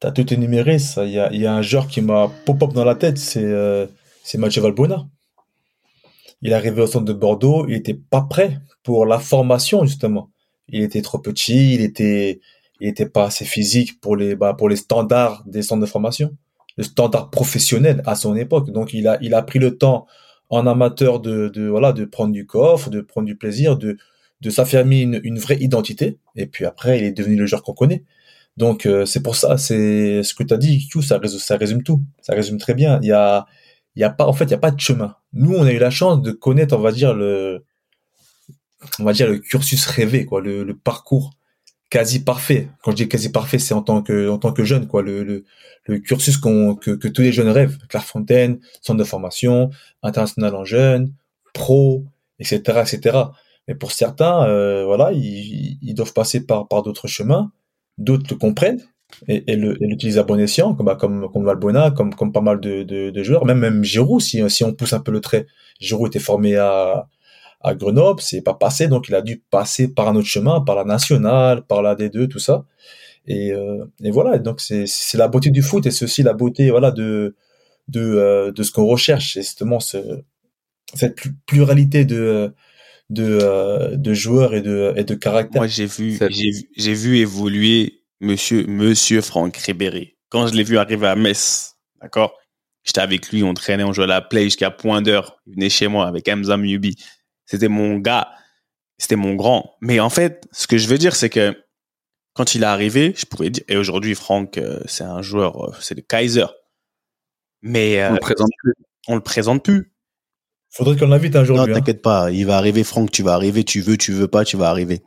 tu as tout énuméré, il y a, y a, un joueur qui m'a pop-up dans la tête, c'est euh, c'est Mathieu Valbona. Il est arrivé au centre de Bordeaux, il était pas prêt pour la formation justement. Il était trop petit, il était il était pas assez physique pour les bah, pour les standards des centres de formation, le standard professionnel à son époque. Donc il a il a pris le temps en amateur de, de voilà de prendre du coffre, de prendre du plaisir, de de s'affirmer une, une vraie identité. Et puis après, il est devenu le joueur qu'on connaît. Donc euh, c'est pour ça, c'est ce que tu as dit, tout ça résume, ça résume tout. Ça résume très bien. Il y a il y a pas en fait il y a pas de chemin. Nous on a eu la chance de connaître on va dire le on va dire le cursus rêvé quoi, le, parcours quasi parfait. Quand je dis quasi parfait, c'est en tant que en tant que jeune quoi, le le, le cursus que, que tous les jeunes rêvent. Clairefontaine, centre de formation, international en jeune, pro, etc. etc. Mais pour certains, euh, voilà, ils, ils, doivent passer par par d'autres chemins. D'autres le comprennent et, et l'utilise à bon escient, comme, bah, comme, comme Valbona, comme, comme pas mal de, de, de, joueurs, même, même Giroud, si, si on pousse un peu le trait. Giroud était formé à, à Grenoble, c'est pas passé, donc il a dû passer par un autre chemin, par la nationale, par la D2, tout ça. Et, euh, et voilà, donc c'est la beauté du foot et c'est aussi la beauté voilà de de, euh, de ce qu'on recherche, c'est justement ce, cette pluralité de de, euh, de joueurs et de, et de caractères. Moi, j'ai vu, j'ai vu évoluer monsieur, monsieur Franck Ribéry. Quand je l'ai vu arriver à Metz, d'accord J'étais avec lui, on traînait, on jouait à la play jusqu'à point d'heure. Il venait chez moi avec Hamza Yubi. C'était mon gars, c'était mon grand. Mais en fait, ce que je veux dire, c'est que quand il est arrivé, je pouvais dire, et aujourd'hui, Franck, euh, c'est un joueur, euh, c'est le Kaiser. Mais on le présente plus. On le présente plus. Faudrait qu'on l'invite un jour. Non, hein. t'inquiète pas, il va arriver, Franck, tu vas arriver, tu veux, tu veux pas, tu vas arriver.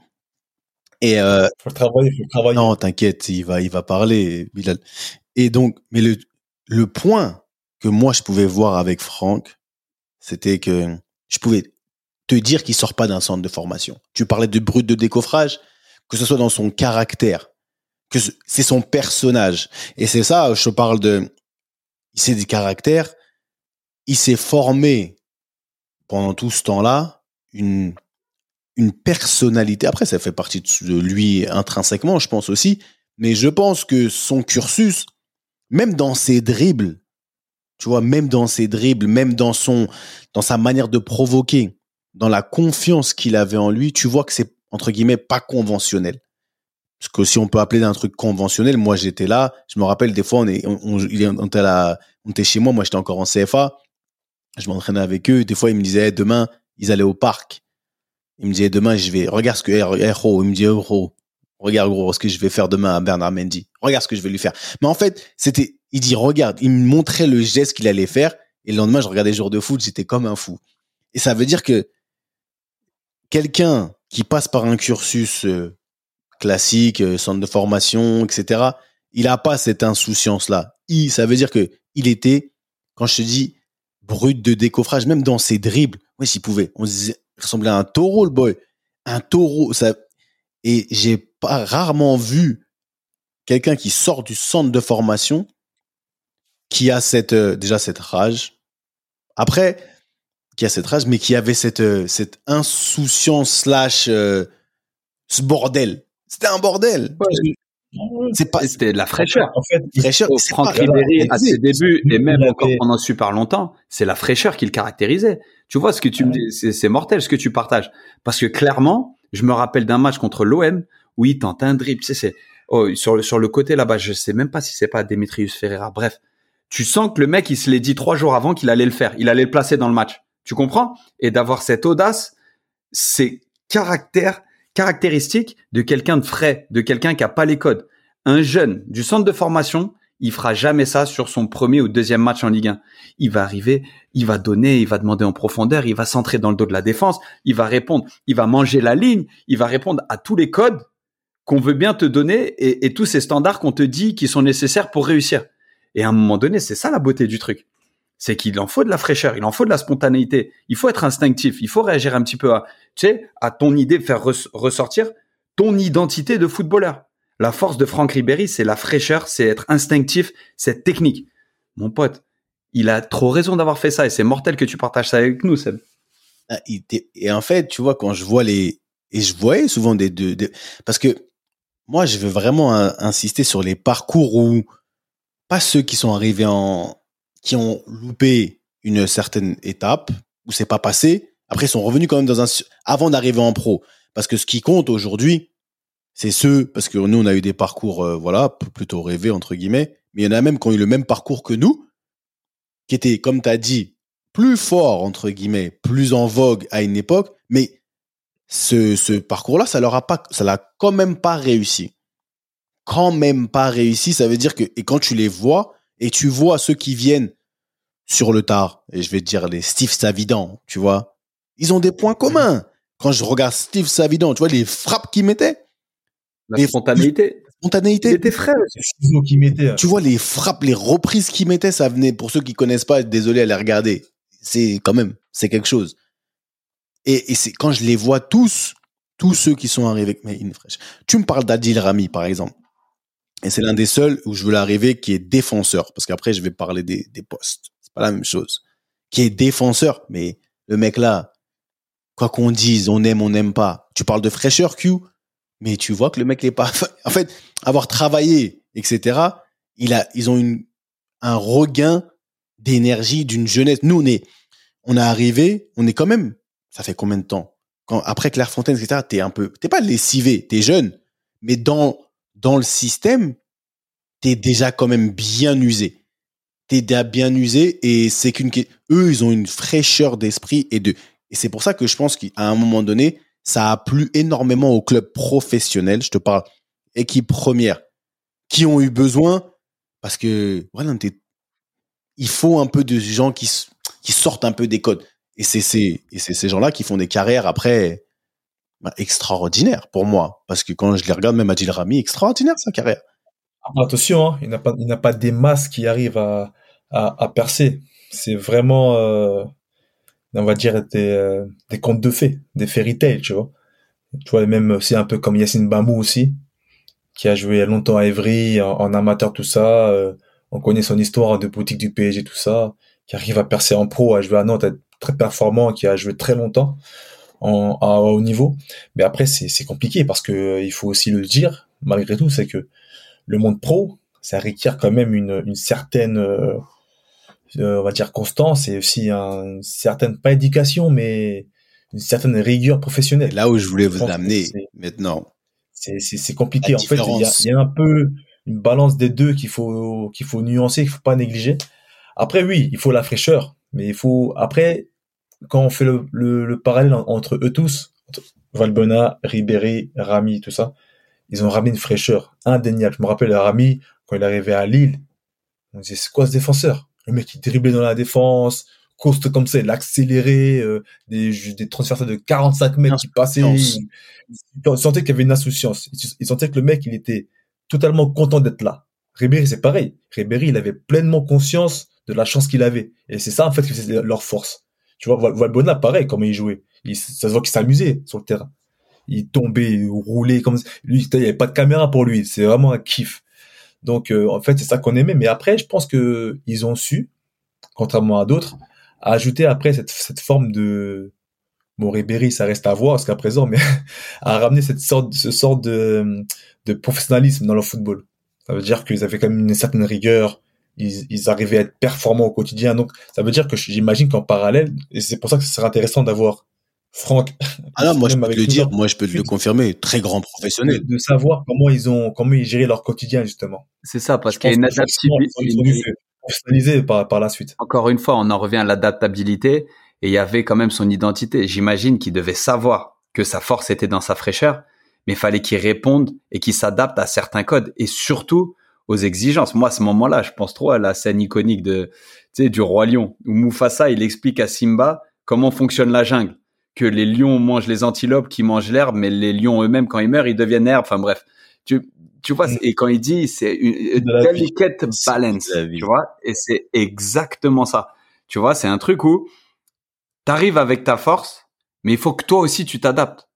Et euh, faut travailler, faut travailler. Non, t'inquiète, il va, il va parler, Bilal. Et donc, mais le, le point que moi je pouvais voir avec Franck, c'était que je pouvais te dire qu'il sort pas d'un centre de formation. Tu parlais de brut de décoffrage, que ce soit dans son caractère, que c'est son personnage. Et c'est ça, je parle de, c'est du caractère. Il s'est formé pendant tout ce temps-là une une personnalité. Après, ça fait partie de lui intrinsèquement, je pense aussi. Mais je pense que son cursus, même dans ses dribbles, tu vois, même dans ses dribbles, même dans son, dans sa manière de provoquer, dans la confiance qu'il avait en lui, tu vois que c'est entre guillemets pas conventionnel. Parce que si on peut appeler d'un truc conventionnel, moi j'étais là, je me rappelle des fois on est, on, était là, on était chez moi, moi j'étais encore en CFA, je m'entraînais avec eux, des fois ils me disaient demain ils allaient au parc, ils me disaient demain je vais, regarde ce que héros, il me dit héros, regarde gros ce que je vais faire demain à Bernard Mendy, regarde ce que je vais lui faire. Mais en fait c'était, il dit regarde, il me montrait le geste qu'il allait faire et le lendemain je regardais jour de foot, j'étais comme un fou. Et ça veut dire que quelqu'un qui passe par un cursus euh, classique, euh, centre de formation, etc., il n'a pas cette insouciance-là. Il, ça veut dire que il était, quand je te dis brut de décoffrage, même dans ses dribbles, oui, s'il pouvait, on disait, il ressemblait à un taureau, le boy. Un taureau, ça, et j'ai pas rarement vu quelqu'un qui sort du centre de formation qui a cette, euh, déjà cette rage. Après, qui a cette rage, mais qui avait cette, euh, cette insouciance slash euh, ce bordel. C'était un bordel. C'est pas c'était de la fraîcheur. en fait. Fraîcheur Franck Ribéry à ses débuts et même encore pendant super longtemps c'est la fraîcheur qui le caractérisait. Tu vois ce que tu me dis c'est mortel ce que tu partages. Parce que clairement je me rappelle d'un match contre l'OM où il tente un dribble tu sais c'est oh, sur le sur le côté là-bas je sais même pas si c'est pas Demetrius Ferreira. Bref tu sens que le mec il se l'est dit trois jours avant qu'il allait le faire. Il allait le placer dans le match. Tu comprends? Et d'avoir cette audace, c'est caractère, caractéristique de quelqu'un de frais, de quelqu'un qui a pas les codes. Un jeune du centre de formation, il fera jamais ça sur son premier ou deuxième match en Ligue 1. Il va arriver, il va donner, il va demander en profondeur, il va centrer dans le dos de la défense, il va répondre, il va manger la ligne, il va répondre à tous les codes qu'on veut bien te donner et, et tous ces standards qu'on te dit qui sont nécessaires pour réussir. Et à un moment donné, c'est ça la beauté du truc c'est qu'il en faut de la fraîcheur, il en faut de la spontanéité, il faut être instinctif, il faut réagir un petit peu à, tu sais, à ton idée, faire ressortir ton identité de footballeur. La force de Franck Ribéry, c'est la fraîcheur, c'est être instinctif, c'est technique. Mon pote, il a trop raison d'avoir fait ça et c'est mortel que tu partages ça avec nous, Seb. Ah, et en fait, tu vois, quand je vois les, et je voyais souvent des deux, parce que moi, je veux vraiment insister sur les parcours où, pas ceux qui sont arrivés en, qui ont loupé une certaine étape où c'est pas passé. Après, ils sont revenus quand même dans un avant d'arriver en pro. Parce que ce qui compte aujourd'hui, c'est ceux parce que nous on a eu des parcours euh, voilà plutôt rêvés entre guillemets, mais il y en a même qui ont eu le même parcours que nous, qui étaient comme tu as dit plus forts entre guillemets, plus en vogue à une époque, mais ce, parcours-là, ça leur a pas, ça l'a quand même pas réussi. Quand même pas réussi, ça veut dire que et quand tu les vois, et tu vois ceux qui viennent sur le tard, et je vais te dire les Steve Savidan, tu vois, ils ont des points communs. Quand je regarde Steve Savidan, tu vois les frappes qu'il mettait. La spontanéité. Spontanéité. Il était frais. Qui mettait. Tu vois les frappes, les reprises qu'il mettait, ça venait, pour ceux qui connaissent pas, désolé à les regarder. C'est quand même, c'est quelque chose. Et, et c'est quand je les vois tous, tous ceux qui sont arrivés avec une fraîche. Tu me parles d'Adil Rami, par exemple. Et c'est l'un des seuls où je veux l'arriver qui est défenseur. Parce qu'après, je vais parler des, des postes. C'est pas la même chose. Qui est défenseur. Mais le mec là, quoi qu'on dise, on aime, on n'aime pas. Tu parles de fraîcheur, Q. Mais tu vois que le mec n'est pas, en fait, avoir travaillé, etc., il a, ils ont une, un regain d'énergie, d'une jeunesse. Nous, on est, on est arrivé, on est quand même, ça fait combien de temps? Quand, après Clairefontaine, etc., t'es un peu, t'es pas lessivé, t'es jeune. Mais dans, dans le système, t'es déjà quand même bien usé. T'es déjà bien usé et c'est qu'une, eux, ils ont une fraîcheur d'esprit et de, et c'est pour ça que je pense qu'à un moment donné, ça a plu énormément aux clubs professionnels. Je te parle équipe première qui ont eu besoin parce que voilà, il faut un peu de gens qui, qui sortent un peu des codes. Et c'est ces, et c'est ces gens-là qui font des carrières après bah, extraordinaire pour moi. Parce que quand je les regarde, même Adil Rami, extraordinaire sa carrière. Ah, attention, hein, il n'a pas, il n'a pas des masses qui arrivent à, à, percer. C'est vraiment, euh, on va dire, des, euh, des contes de fées, des fairy tales, tu vois. Tu vois, même, c'est un peu comme Yacine Bamou aussi, qui a joué longtemps à Evry, en, amateur, tout ça. Euh, on connaît son histoire de boutique du PSG, tout ça, qui arrive à percer en pro, à jouer à Nantes, être très performant, qui a joué très longtemps en, à haut niveau. Mais après, c'est compliqué parce que euh, il faut aussi le dire, malgré tout, c'est que le monde pro, ça requiert quand même une, une certaine, euh, euh, on va dire, constance et aussi une certaine, pas éducation, mais une certaine rigueur professionnelle. Là où je voulais vous amener maintenant. C'est compliqué. En fait, il y, y a un peu une balance des deux qu'il faut qu'il faut nuancer, qu'il faut pas négliger. Après, oui, il faut la fraîcheur, mais il faut après quand on fait le, le, parallèle entre eux tous, Valbona, Ribéry, Rami, tout ça, ils ont ramené une fraîcheur indéniable. Je me rappelle Rami quand il arrivé à Lille, on disait c'est quoi ce défenseur? Le mec il driblait dans la défense, course comme ça, il accéléré, euh, des, des transferts de 45 mètres qui passaient. Il, il sentait qu'il y avait une insouciance. Il, sentait que le mec il était totalement content d'être là. Ribéry c'est pareil. Ribéry il avait pleinement conscience de la chance qu'il avait. Et c'est ça en fait que c'était leur force. Tu vois, Valbona pareil comment il jouait. Il, ça se voit qu'il s'amusait sur le terrain. Il tombait, il roulait comme lui. Il n'y avait pas de caméra pour lui. C'est vraiment un kiff. Donc euh, en fait c'est ça qu'on aimait. Mais après je pense que ils ont su, contrairement à d'autres, ajouter après cette, cette forme de bon Ribéry ça reste à voir jusqu'à présent, mais à ramener cette sorte, ce sort de, de professionnalisme dans le football. Ça veut dire qu'ils avaient quand même une certaine rigueur, ils, ils, arrivaient à être performants au quotidien. Donc, ça veut dire que j'imagine qu'en parallèle, et c'est pour ça que ce serait intéressant d'avoir Franck. Ah non, moi je peux le dire, moi je peux le confirmer, très grand professionnel. De, savoir comment ils ont, comment ils géraient leur quotidien justement. C'est ça, parce qu'il y a une adaptabilité. Par, par la suite. Encore une fois, on en revient à l'adaptabilité et il y avait quand même son identité. J'imagine qu'il devait savoir que sa force était dans sa fraîcheur, mais il fallait qu'il réponde et qu'il s'adapte à certains codes et surtout aux exigences. Moi, à ce moment-là, je pense trop à la scène iconique de, tu sais, du roi lion où Mufasa, il explique à Simba comment fonctionne la jungle, que les lions mangent les antilopes qui mangent l'herbe, mais les lions eux-mêmes, quand ils meurent, ils deviennent herbe. Enfin bref, tu, tu vois, mm. et quand il dit, c'est une, delicate balance, tu vois, et c'est exactement ça. Tu vois, c'est un truc où t'arrives avec ta force, mais il faut que toi aussi tu t'adaptes.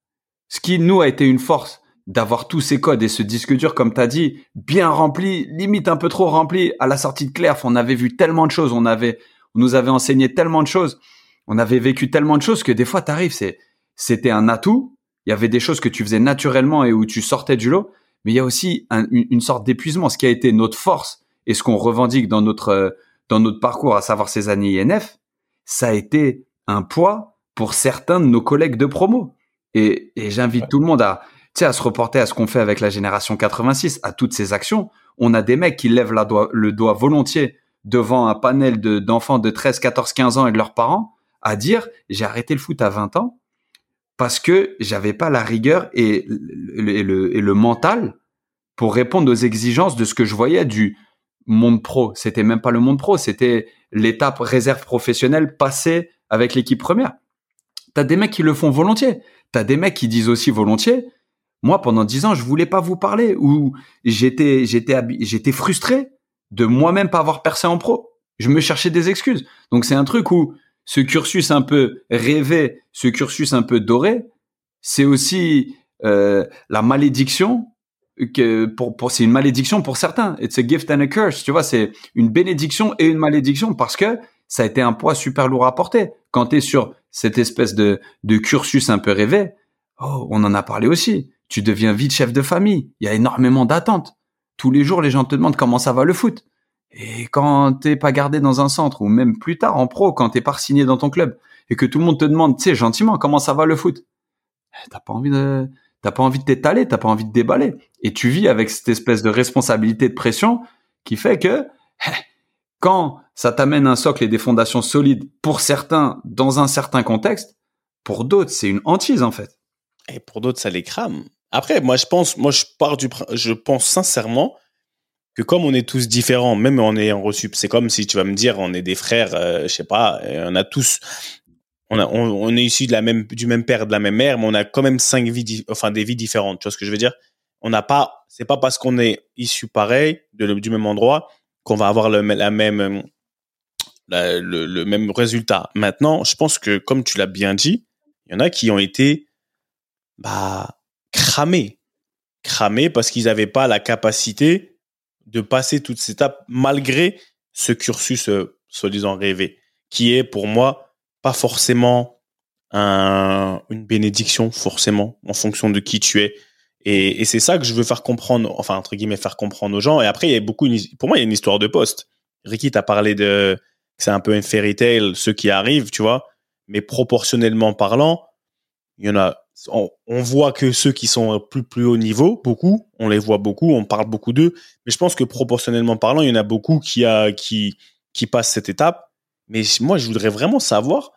Ce qui nous a été une force, d'avoir tous ces codes et ce disque dur, comme tu as dit, bien rempli, limite un peu trop rempli. À la sortie de Claire, on avait vu tellement de choses, on avait, on nous avait enseigné tellement de choses, on avait vécu tellement de choses que des fois, t'arrives, c'est, c'était un atout. Il y avait des choses que tu faisais naturellement et où tu sortais du lot, mais il y a aussi une, sorte d'épuisement. Ce qui a été notre force et ce qu'on revendique dans notre dans notre parcours, à savoir ces années INF, ça a été un poids pour certains de nos collègues de promo. Et, et j'invite tout le monde à, sais, à se reporter à ce qu'on fait avec la génération 86, à toutes ces actions. On a des mecs qui lèvent le doigt volontiers devant un panel de, d'enfants de 13, 14, 15 ans et de leurs parents à dire j'ai arrêté le foot à 20 ans parce que j'avais pas la rigueur et le, et le mental pour répondre aux exigences de ce que je voyais du monde pro. C'était même pas le monde pro, c'était l'étape réserve professionnelle passée avec l'équipe première. T'as des mecs qui le font volontiers. T'as des mecs qui disent aussi volontiers, moi, pendant dix ans, je voulais pas vous parler ou j'étais, j'étais, j'étais frustré de moi-même pas avoir percé en pro. Je me cherchais des excuses. Donc c'est un truc où ce cursus un peu rêvé, ce cursus un peu doré, c'est aussi euh, la malédiction que pour, pour c'est une malédiction pour certains. It's a gift and a curse. Tu vois, c'est une bénédiction et une malédiction parce que ça a été un poids super lourd à porter. Quand tu es sur cette espèce de, de cursus un peu rêvé, oh, on en a parlé aussi tu deviens vite chef de famille. Il y a énormément d'attentes. Tous les jours, les gens te demandent comment ça va le foot. Et quand t'es pas gardé dans un centre, ou même plus tard en pro, quand t'es pas signé dans ton club, et que tout le monde te demande, tu sais, gentiment, comment ça va le foot, eh, t'as pas envie de, t'as pas envie de t'étaler, t'as pas envie de déballer. Et tu vis avec cette espèce de responsabilité de pression qui fait que, eh, quand ça t'amène un socle et des fondations solides pour certains dans un certain contexte, pour d'autres, c'est une hantise, en fait. Et pour d'autres, ça les crame. Après, moi, je pense, moi, je pars du, je pense sincèrement que comme on est tous différents, même en ayant reçu, c'est comme si tu vas me dire, on est des frères, euh, je sais pas, on a tous, on, a, on, est issus de la même, du même père, de la même mère, mais on a quand même cinq vies, enfin des vies différentes. Tu vois ce que je veux dire? On n'a pas, c'est pas parce qu'on est issus pareil, de, du même endroit, qu'on va avoir le, même, le, le même résultat. Maintenant, je pense que comme tu l'as bien dit, il y en a qui ont été bah cramés, cramés parce qu'ils n'avaient pas la capacité de passer toutes ces étapes malgré ce cursus euh, soi-disant rêvé, qui est pour moi pas forcément un, une bénédiction forcément en fonction de qui tu es Et, c'est ça que je veux faire comprendre, enfin, entre guillemets, faire comprendre aux gens. Et après, il y a beaucoup, pour moi, il y a une histoire de poste. Ricky t'a parlé de, c'est un peu un fairy tale, ceux qui arrivent, tu vois. Mais proportionnellement parlant, il y en a, on, voit que ceux qui sont plus, plus haut niveau, beaucoup, on les voit beaucoup, on parle beaucoup d'eux. Mais je pense que proportionnellement parlant, il y en a beaucoup qui a, qui, qui passent cette étape. Mais moi, je voudrais vraiment savoir,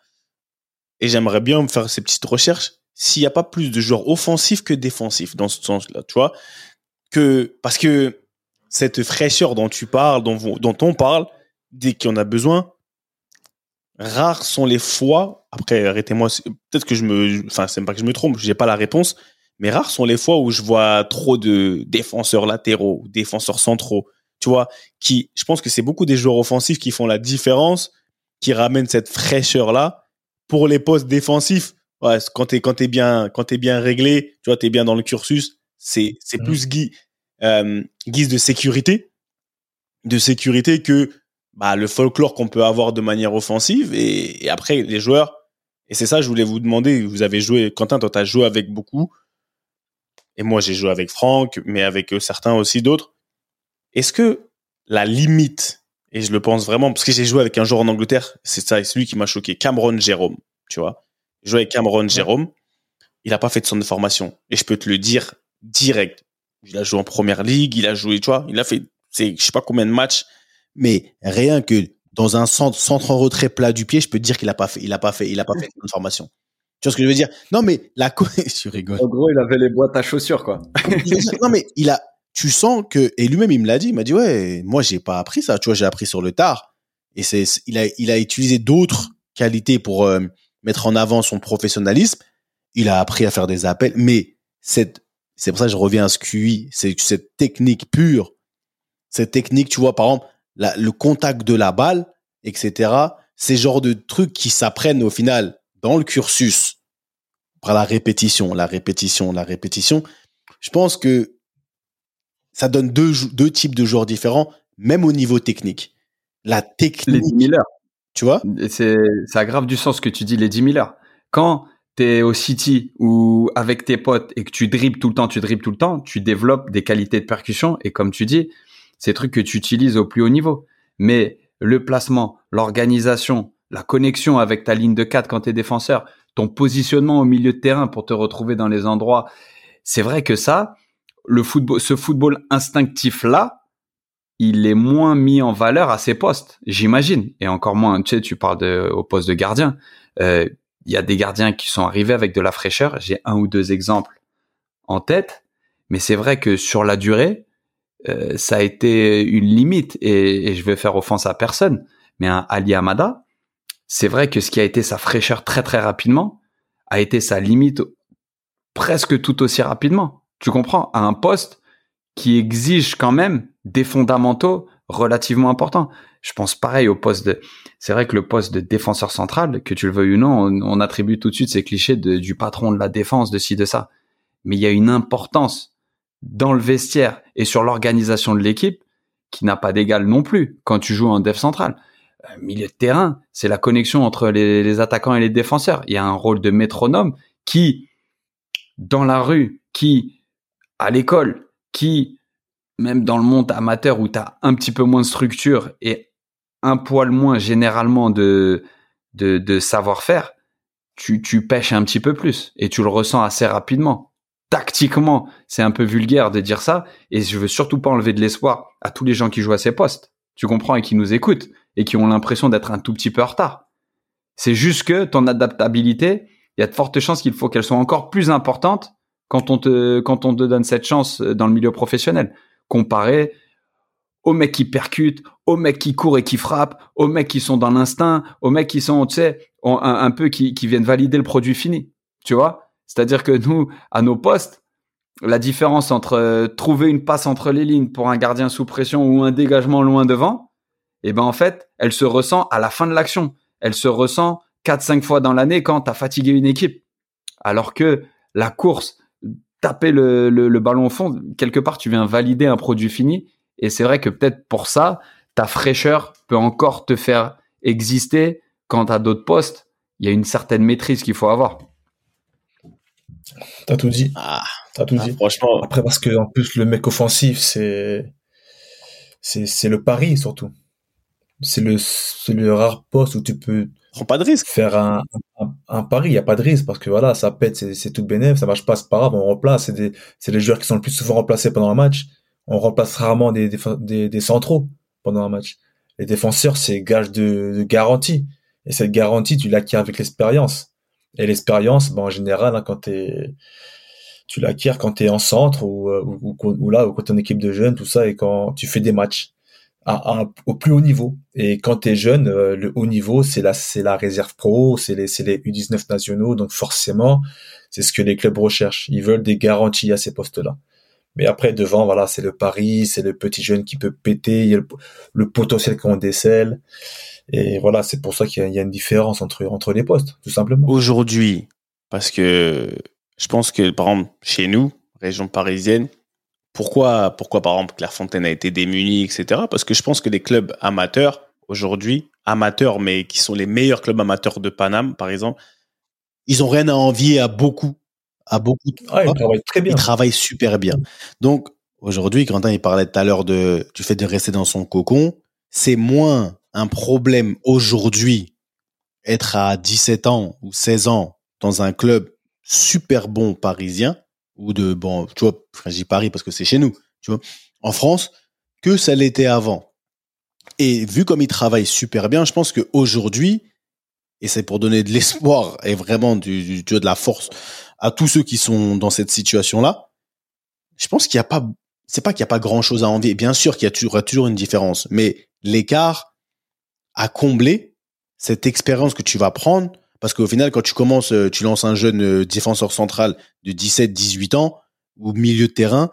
et j'aimerais bien faire ces petites recherches, s'il n'y a pas plus de joueurs offensifs que défensifs dans ce sens-là, tu vois. Que, parce que cette fraîcheur dont tu parles, dont, dont on parle, dès qu'on a besoin, rares sont les fois, après arrêtez-moi, peut-être que je me, enfin c'est pas que je me trompe, j'ai pas la réponse, mais rares sont les fois où je vois trop de défenseurs latéraux, défenseurs centraux, tu vois, qui, je pense que c'est beaucoup des joueurs offensifs qui font la différence, qui ramènent cette fraîcheur là pour les postes défensifs ouais, quand t'es quand t'es bien quand t'es bien réglé, tu vois, t'es bien dans le cursus, c'est c'est mmh. plus gui, euh, guise de sécurité, de sécurité que bah, le folklore qu'on peut avoir de manière offensive et, et après les joueurs. Et c'est ça, je voulais vous demander. Vous avez joué, Quentin, toi, t'as joué avec beaucoup. Et moi, j'ai joué avec Franck, mais avec euh, certains aussi d'autres. Est-ce que la limite, et je le pense vraiment, parce que j'ai joué avec un joueur en Angleterre, c'est ça, c'est lui qui m'a choqué, Cameron Jérôme, tu vois joué avec Cameron Jérôme. Il n'a pas fait de son formation. Et je peux te le dire direct. Il a joué en première ligue, il a joué, tu vois, il a fait, c'est, je sais pas combien de matchs. Mais rien que dans un centre, centre en retrait plat du pied, je peux te dire qu'il a pas fait, il a pas fait, il a pas fait de formation. Tu vois ce que je veux dire? Non, mais la, tu rigoles. En gros, il avait les boîtes à chaussures, quoi. non, mais il a, tu sens que, et lui-même, il me l'a dit, il m'a dit, ouais, moi, j'ai pas appris ça, tu vois, j'ai appris sur le tard. Et c'est, il a, il a utilisé d'autres qualités pour, euh, mettre en avant son professionnalisme. Il a appris à faire des appels, mais cette, c'est pour ça que je reviens à ce QI, c'est cette technique pure, cette technique, tu vois, par exemple, le contact de la balle, etc. Ces genres de trucs qui s'apprennent au final dans le cursus par la répétition, la répétition, la répétition. Je pense que ça donne deux, deux types de joueurs différents, même au niveau technique. La technique. Les Miller. Tu vois? C'est ça grave du sens ce que tu dis, les 10 000 heures. Quand tu es au City ou avec tes potes et que tu dribbles tout le temps, tu dribbles tout le temps, tu développes des qualités de percussion et comme tu dis, des trucs que tu utilises au plus haut niveau. Mais le placement, l'organisation, la connexion avec ta ligne de 4 quand tu es défenseur, ton positionnement au milieu de terrain pour te retrouver dans les endroits, c'est vrai que ça, le football, ce football instinctif là, il est moins mis en valeur à ses postes, j'imagine. Et encore moins, tu sais, tu parles de, au poste de gardien. Euh, il y a des gardiens qui sont arrivés avec de la fraîcheur. J'ai un ou deux exemples en tête, mais c'est vrai que sur la durée, euh, ça a été une limite. Et, je vais faire offense à personne, mais un Ali Amada, c'est vrai que ce qui a été sa fraîcheur très très rapidement a été sa limite presque tout aussi rapidement. Tu comprends? À un poste qui exige quand même des fondamentaux relativement importants. Je pense pareil au poste de. C'est vrai que le poste de défenseur central, que tu le veuilles ou non, on, attribue tout de suite ces clichés du patron de la défense, de ci, de ça. Mais il y a une importance dans le vestiaire et sur l'organisation de l'équipe qui n'a pas d'égal non plus quand tu joues en def central. Euh, milieu de terrain, c'est la connexion entre les, les attaquants et les défenseurs. Il y a un rôle de métronome qui, dans la rue, qui, à l'école, qui, même dans le monde amateur où tu as un petit peu moins de structure et un poil moins généralement de, de, de savoir-faire, tu, tu pêches un petit peu plus et tu le ressens assez rapidement. Tactiquement, c'est un peu vulgaire de dire ça et je veux surtout pas enlever de l'espoir à tous les gens qui jouent à ces postes. Tu comprends et qui nous écoutent et qui ont l'impression d'être un tout petit peu en retard. C'est juste que ton adaptabilité, il y a de fortes chances qu'il faut qu'elle soit encore plus importante quand on te, quand on te donne cette chance dans le milieu professionnel comparé aux mecs qui percutent, aux mecs qui courent et qui frappent, aux mecs qui sont dans l'instinct, aux mecs qui sont, tu sais, un, peu qui, qui viennent valider le produit fini. Tu vois? C'est-à-dire que nous, à nos postes, la différence entre euh, trouver une passe entre les lignes pour un gardien sous pression ou un dégagement loin devant, eh ben en fait, elle se ressent à la fin de l'action. Elle se ressent 4-5 fois dans l'année quand tu as fatigué une équipe. Alors que la course, taper le, le, ballon au fond, quelque part, tu viens valider un produit fini. Et c'est vrai que peut-être pour ça, ta fraîcheur peut encore te faire exister quand à d'autres postes, il y a une certaine maîtrise qu'il faut avoir. T'as tout dit. Ah, T'as tout ah, dit. Franchement. Après, parce que, en plus, le mec offensif, c'est, c'est, c'est le pari, surtout. C'est le, c'est le rare poste où tu peux. Prends pas de risque. Faire un, un, pari. Il y a pas de risque parce que voilà, ça pète, c'est, tout bénéf, ça marche pas, c'est pas grave, on remplace. C'est des, c'est les joueurs qui sont le plus souvent remplacés pendant un match. On remplace rarement des, des, des, centraux pendant un match. Les défenseurs, c'est gage de, de garantie. Et cette garantie, tu l'acquiers avec l'expérience. Et l'expérience, ben, en général, hein, quand tu l'acquiers quand tu es en centre ou, euh, ou, là, ou quand tu es en équipe de jeunes, tout ça, et quand tu fais des matchs au plus haut niveau. Et quand tu es jeune, euh, le haut niveau, c'est la, la réserve pro, c'est les, c'est les U19 nationaux, donc forcément, c'est ce que les clubs recherchent. Ils veulent des garanties à ces postes-là. Mais après, devant, voilà, c'est le pari, c'est le petit jeune qui peut péter, il y a le, potentiel qu'on décèle. Et voilà, c'est pour ça qu'il y, a une différence entre, entre les postes, tout simplement. Aujourd'hui, parce que je pense que, par exemple, chez nous, région parisienne, pourquoi, pourquoi par exemple Clairefontaine a été démunie, etc. Parce que je pense que les clubs amateurs, aujourd'hui, amateurs, mais qui sont les meilleurs clubs amateurs de Paname, par exemple, ils ont rien à envier à beaucoup. À beaucoup. Ah, ils travaillent très bien. Ils travaillent super bien. Donc, aujourd'hui, Quentin, il parlait tout à l'heure de, du fait de rester dans son cocon. C'est moins un problème aujourd'hui être à 17 ans ou 16 ans dans un club super bon parisien ou de bon, tu vois, je dis Paris parce que c'est chez nous, tu vois, en France, que ça l'était avant. Et vu comme il travaille super bien, je pense qu'aujourd'hui, et c'est pour donner de l'espoir et vraiment du, du, de la force à tous ceux qui sont dans cette situation-là, je pense qu'il n'y a pas, c'est pas qu'il n'y a pas grand chose à envier. Bien sûr qu'il y a toujours, une différence, mais l'écart à combler cette expérience que tu vas prendre parce qu'au final, quand tu commences, euh, tu lances un jeune euh, défenseur central de 17, 18 ans, au milieu de terrain,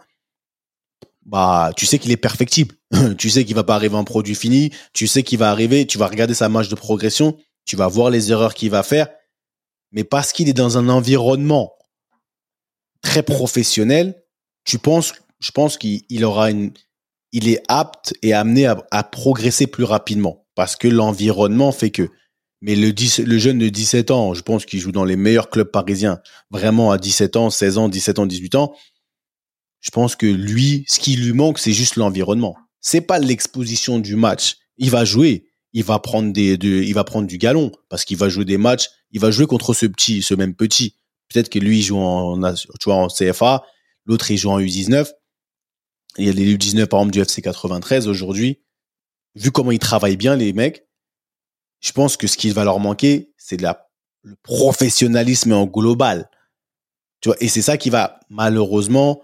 bah, tu sais qu'il est perfectible. tu sais qu'il va pas arriver en produit fini. Tu sais qu'il va arriver, tu vas regarder sa marge de progression. Tu vas voir les erreurs qu'il va faire. Mais parce qu'il est dans un environnement très professionnel, tu penses, je pense qu'il aura une, il est apte et amené à, progresser plus rapidement parce que l'environnement fait que mais le, le jeune de 17 ans, je pense qu'il joue dans les meilleurs clubs parisiens, vraiment à 17 ans, 16 ans, 17 ans, 18 ans. Je pense que lui, ce qui lui manque, c'est juste l'environnement. C'est pas l'exposition du match. Il va jouer, il va prendre des, il va prendre du galon parce qu'il va jouer des matchs. Il va jouer contre ce petit, ce même petit. Peut-être que lui il joue en, tu vois, en CFA, l'autre il joue en U19. Il y a les U19 par exemple du FC 93 aujourd'hui. Vu comment ils travaillent bien les mecs, je pense que ce qui va leur manquer, c'est la, le professionnalisme en global. Tu vois, et c'est ça qui va malheureusement,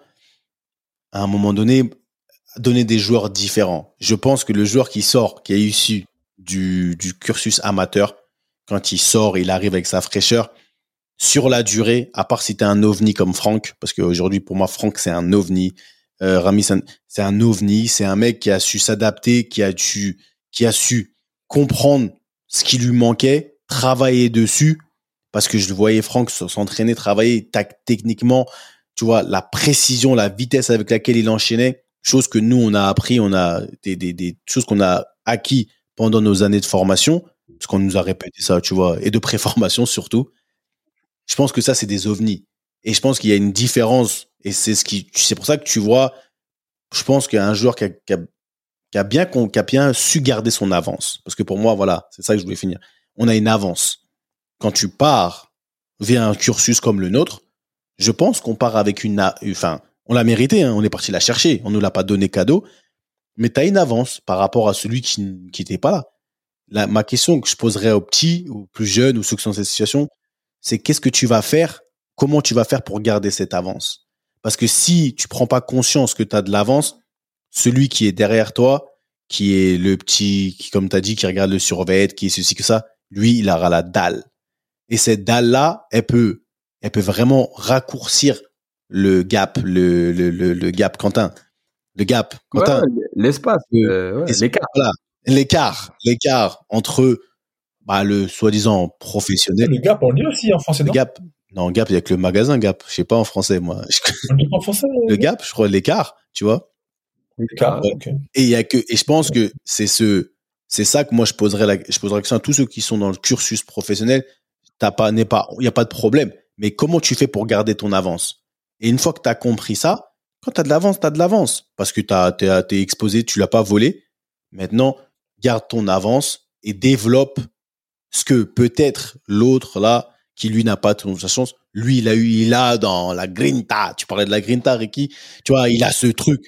à un moment donné, donner des joueurs différents. Je pense que le joueur qui sort, qui est issu du, du cursus amateur, quand il sort, il arrive avec sa fraîcheur. Sur la durée, à part si t'es un ovni comme Franck, parce qu'aujourd'hui pour moi Franck c'est un ovni, euh, Rami c'est un ovni, c'est un mec qui a su s'adapter, qui a su, qui a su comprendre ce qui lui manquait, travailler dessus, parce que je voyais Franck s'entraîner, travailler techniquement, tu vois, la précision, la vitesse avec laquelle il enchaînait, chose que nous, on a appris, on a des, des, des choses qu'on a acquis pendant nos années de formation, parce qu'on nous a répété ça, tu vois, et de préformation surtout. Je pense que ça, c'est des ovnis. Et je pense qu'il y a une différence, et c'est ce qui, c'est pour ça que tu vois, je pense qu'il y a un joueur qui a, bien, qui a bien su garder son avance. Parce que pour moi, voilà, c'est ça que je voulais finir. On a une avance. Quand tu pars via un cursus comme le nôtre, je pense qu'on part avec une, enfin, on l'a mérité, hein, on est parti la chercher, on ne l'a pas donné cadeau, mais tu as une avance par rapport à celui qui n'était pas là. Ma question que je poserais aux petits, aux plus jeunes, ou ceux qui sont dans cette situation, c'est qu'est-ce que tu vas faire, comment tu vas faire pour garder cette avance Parce que si tu prends pas conscience que tu as de l'avance, celui qui est derrière toi, qui est le petit, qui, comme tu as dit, qui regarde le survêt, qui est ceci que ça, lui, il aura la dalle. Et cette dalle-là, elle peut, elle peut vraiment raccourcir le gap, le, le, le, gap, Quentin. Le gap, Quentin. l'espace, euh, l'écart. L'écart, l'écart entre bah, le soi-disant professionnel. Le gap, on dit aussi en français. Le gap, non, gap, il y a que le magasin gap. Je sais pas en français, moi. En français, le gap, je crois, l'écart, tu vois? Et il y a que, et je pense que c'est ce, c'est ça que moi je poserais la, je poserais la question à tous ceux qui sont dans le cursus professionnel. T'as pas, n'est pas, il y a pas de problème. Mais comment tu fais pour garder ton avance? Et une fois que tu as compris ça, quand tu as de l'avance, tu as de l'avance. Parce que tu es, exposé, tu l'as pas volé. Maintenant, garde ton avance et développe ce que peut-être l'autre là, qui lui n'a pas toute sa chance, lui il a eu, il a dans la grinta. Tu parlais de la grinta, Ricky. Tu vois, il a ce truc.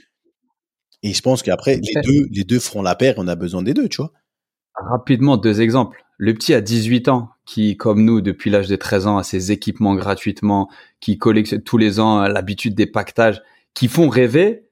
Et je pense qu'après, les deux, les deux feront la paire. On a besoin des deux, tu vois. Rapidement, deux exemples. Le petit a 18 ans, qui, comme nous, depuis l'âge de 13 ans, a ses équipements gratuitement, qui collectionne tous les ans l'habitude des pactages, qui font rêver.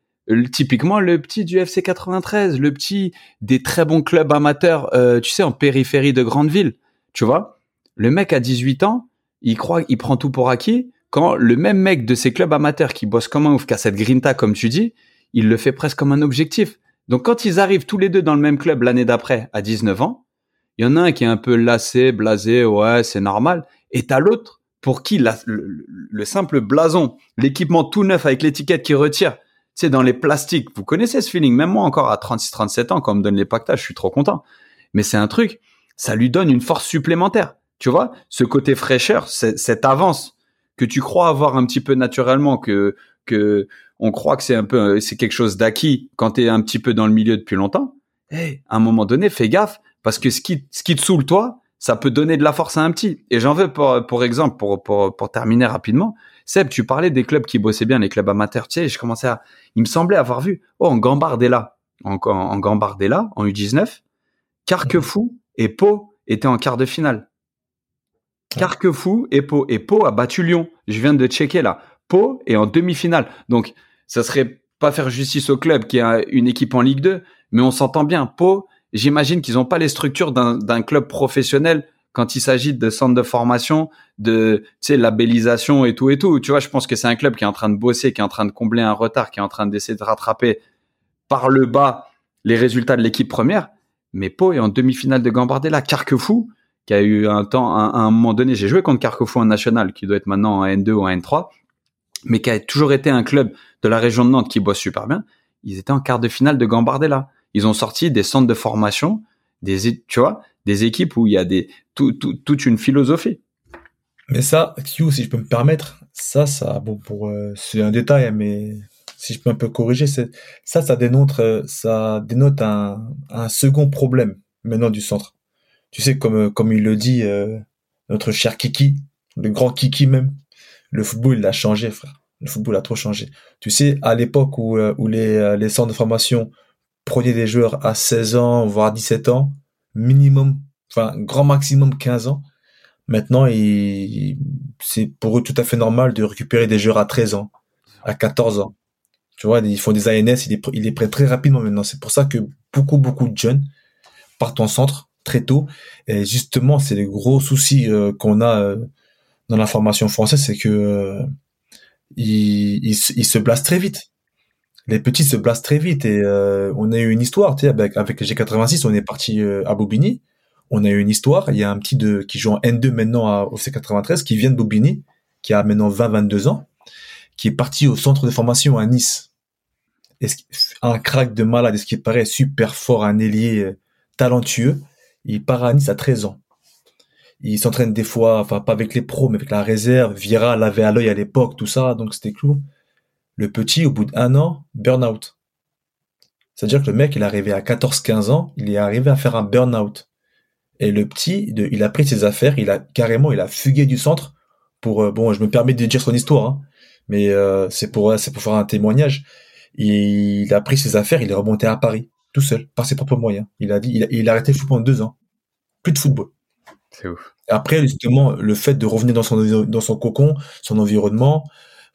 Typiquement, le petit du FC 93, le petit des très bons clubs amateurs, euh, tu sais, en périphérie de grandes villes. Tu vois, le mec a 18 ans, il croit, il prend tout pour acquis. Quand le même mec de ces clubs amateurs qui bosse comme un ouf, qui a cette grinta, comme tu dis, il le fait presque comme un objectif. Donc quand ils arrivent tous les deux dans le même club l'année d'après, à 19 ans, il y en a un qui est un peu lassé, blasé, ouais, c'est normal. Et t'as l'autre pour qui le, simple blason, l'équipement tout neuf avec l'étiquette qui retire, c'est dans les plastiques. Vous connaissez ce feeling? Même moi encore à 36, 37 ans, quand on me donne les pactages, je suis trop content. Mais c'est un truc, ça lui donne une force supplémentaire. Tu vois, ce côté fraîcheur, cette avance que tu crois avoir un petit peu naturellement, que que on croit que c'est un peu c'est quelque chose d'acquis quand tu es un petit peu dans le milieu depuis longtemps. Hey, à un moment donné, fais gaffe parce que ce qui ce qui te saoule toi, ça peut donner de la force à un petit. Et j'en veux pour pour exemple pour pour pour terminer rapidement. Seb, tu parlais des clubs qui bossaient bien, les clubs amateurs. Tu sais, je commençais à, il me semblait avoir vu, oh, en Gambardella, en, en, Gambardella, en U19, Carquefou et Pau étaient en quart de finale. Carquefou et Pau. Et Pau a battu Lyon. Je viens de checker là. Pau est en demi-finale. Donc, ça serait pas faire justice au club qui a une équipe en Ligue 2, mais on s'entend bien. Pau, j'imagine qu'ils n'ont pas les structures d'un club professionnel quand il s'agit de centres de formation, de labellisation et tout et tout. Tu vois, je pense que c'est un club qui est en train de bosser, qui est en train de combler un retard, qui est en train d'essayer de rattraper par le bas les résultats de l'équipe première. Mais Pau est en demi-finale de Gambardella. Carquefou, qui a eu un temps, un moment donné, j'ai joué contre Carquefou en national, qui doit être maintenant en N2 ou en N3 mais qui a toujours été un club de la région de Nantes qui bosse super bien, ils étaient en quart de finale de Gambardella. Ils ont sorti des centres de formation, des, tu vois, des équipes où il y a des, toute une philosophie. Mais ça, Q, si je peux me permettre, ça, ça, bon, pour, euh, c'est un détail, hein, mais si je peux un peu corriger, ça, ça dénote, euh, ça dénote un, un second problème maintenant du centre. Tu sais, comme, comme il le dit, euh, notre cher Kiki, le grand Kiki même, le football, il a changé, frère. Le football a trop changé. Tu sais, à l'époque où, euh, où les, euh, les centres de formation prenaient des joueurs à 16 ans, voire 17 ans, minimum, enfin, grand maximum 15 ans, maintenant, c'est pour eux tout à fait normal de récupérer des joueurs à 13 ans, à 14 ans. Tu vois, ils font des ANS, ils les, prennent très rapidement maintenant. C'est pour ça que beaucoup, beaucoup de jeunes partent en centre très tôt. Et justement, c'est le gros souci euh, qu'on a dans la formation française, c'est que euh, ils, se blasent très vite. Les petits se blasent très vite et euh, on a eu une histoire, tu sais, avec, avec les G86, on est parti euh, à Bobigny. On a eu une histoire. Il y a un petit de qui joue en N2 maintenant au C93, qui vient de Bobigny, qui a maintenant 20-22 ans, qui est parti au centre de formation à Nice. Un crack de malade, ce qui paraît super fort, un ailier talentueux? Il part à Nice à 13 ans il s'entraîne des fois, enfin pas avec les pros, mais avec la réserve. Vira l'avait à l'œil à l'époque, tout ça, donc c'était cool. Le petit, au bout d'un an, burn-out. C'est-à-dire que le mec, il est arrivé à 14-15 ans, il est arrivé à faire un burn-out. Et le petit, il a pris ses affaires, il a carrément, il a fugué du centre pour, euh, bon, je me permets de dire son histoire, hein, mais euh, c'est pour, c'est pour faire un témoignage. Il, a pris ses affaires, il est remonté à Paris, tout seul, par ses propres moyens. Il a dit, il a, il a arrêté le foot pendant deux ans. Plus de football. C'est ouf. Après, justement, le fait de revenir dans son, dans son cocon, son environnement,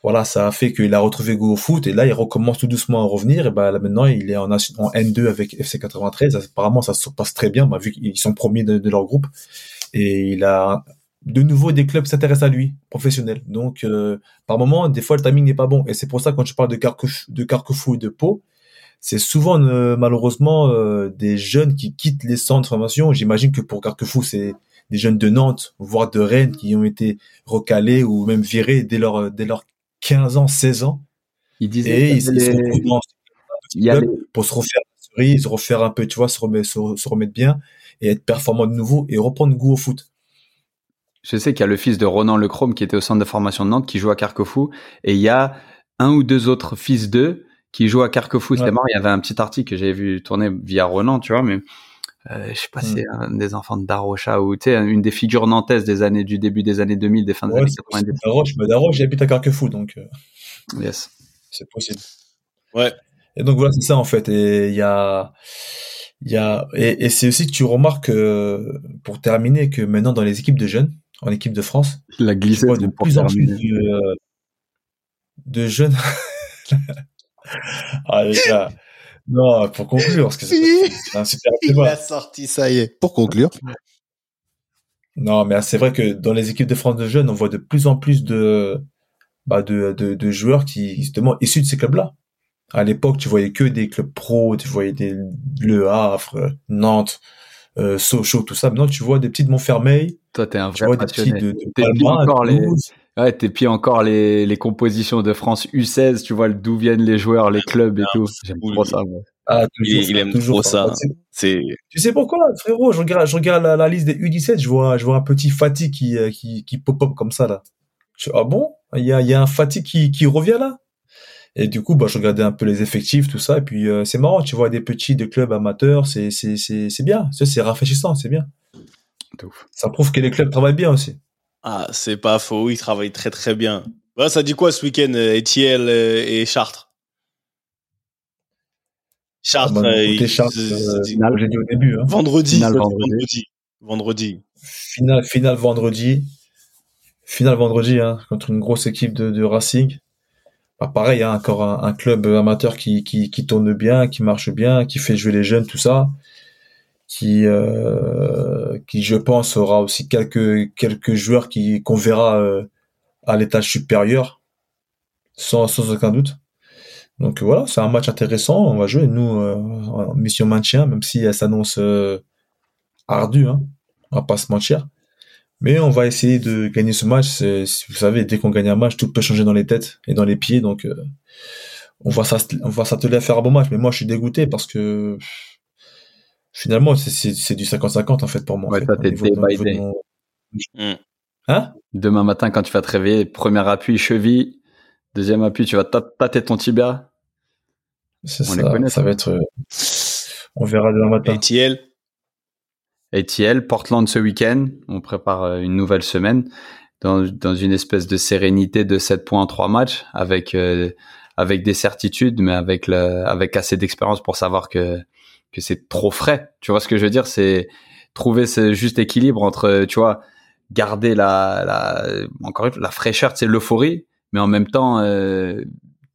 voilà, ça a fait qu'il a retrouvé goût au foot et là, il recommence tout doucement à revenir. Et ben là, maintenant, il est en, en N2 avec FC 93. Apparemment, ça se passe très bien, bah, vu qu'ils sont premiers de, leur groupe. Et il a de nouveau des clubs s'intéressent à lui, professionnels. Donc, euh, par moment, des fois, le timing n'est pas bon. Et c'est pour ça, quand je parle de Carquefou, de Carquefou et de Pau, c'est souvent euh, malheureusement euh, des jeunes qui quittent les centres de formation. J'imagine que pour Carquefou, c'est des jeunes de Nantes, voire de Rennes, qui ont été recalés ou même virés dès leur, dès leurs 15 ans, 16 ans. Ils disaient et ils, se pour se refaire la cerise, se refaire un peu, tu vois, se remettre, se, remettre bien et être performant de nouveau et reprendre goût au foot. Je sais qu'il y a le fils de Ronan Lechrome qui était au centre de formation de Nantes, qui joue à Carquefou, et il y a un ou deux autres fils d'eux qui jouent à Carquefou. C'était marrant, il y avait un petit article que j'avais vu tourner via Ronan, tu vois, mais euh, je sais pas si c'est mm. un des enfants de Darocha ou tu sais une des figures nantaises des années du début des années 2000 des fins des années 90 Daroche mais Daroche j'habite à Carquefou donc euh, yes. c'est possible. Ouais. Et donc voilà c'est ça en fait. Et il y a il y a et, et c'est aussi que tu remarques pour terminer que maintenant dans les équipes de jeunes en équipe de France la glissée de plus en plus de, euh, de jeunes ah gars non, pour conclure, parce que c'est un super Il a sorti, ça y est. Pour conclure. Non, mais c'est vrai que dans les équipes de France de jeunes, on voit de plus en plus de, bah de, de, de joueurs qui, justement, issus de ces clubs-là. À l'époque, tu voyais que des clubs pro, tu voyais des Le Havre, Nantes, euh, Sochaux, tout ça. Maintenant, tu vois des petites Montfermeil. Toi, t'es un vrai passionné. De, de encore les, Ouais, t'es puis encore les, les compositions de France U16, tu vois d'où viennent les joueurs, les clubs et tout. J'aime trop ça. Moi. Ah, toujours, il, aime toujours ça. C'est. Tu sais pourquoi, frérot? Je regarde, je regarde la, liste des U17, je vois, je vois un petit Fatih qui, euh, qui, qui pop up comme ça là. ah bon? Il y a, il y a un Fatih qui, qui revient là? Et du coup, bah, je regardais un peu les effectifs, tout ça, et puis euh, c'est marrant. Tu vois des petits de clubs amateurs, c'est, c'est, c'est, c'est bien. C'est rafraîchissant, c'est bien. Ça prouve que les clubs travaillent bien aussi. Ah, c'est pas faux, il travaille très très bien. ça dit quoi ce week-end, Etiel euh, et Chartres? Chartres, ah bah, euh, Chartres euh, j'ai dit au début. Hein. Vendredi, vendredi. Vendredi. Finale, finale vendredi. Finale vendredi hein, contre une grosse équipe de, Racing. Bah, pareil, hein, encore un, club amateur qui, qui, tourne bien, qui marche bien, qui fait jouer les jeunes, tout ça qui euh, qui je pense aura aussi quelques quelques joueurs qui qu'on verra euh, à l'étage supérieur sans sans aucun doute. Donc voilà, c'est un match intéressant. On va jouer nous euh, mission maintien, même si elle s'annonce ardue. Hein. On va pas se mentir. Mais on va essayer de gagner ce match. Vous savez, dès qu'on gagne un match, tout peut changer dans les têtes et dans les pieds. Donc, on va s'atteler à faire un bon match. Mais moi, je suis dégoûté parce que finalement, c'est du 50-50 en fait pour moi. Ouais, toi, t'es day by day. Hmm. Hein? Demain matin, quand tu vas te réveiller, premier appui, cheville. Deuxième appui, tu vas tâter ton tibia. C'est ça. Connaît, ça va être. Euh, on verra demain matin. ATL. ATL, Portland ce week-end. On prépare euh, une nouvelle semaine dans, dans une espèce de sérénité de 7 points en 3 matchs avec, euh, avec des certitudes, mais avec, le, avec assez d'expérience pour savoir que que c'est trop frais. Tu vois ce que je veux dire? C'est trouver ce juste équilibre entre, tu vois, garder la, la encore une fois, la fraîcheur, c'est l'euphorie, mais en même temps, euh,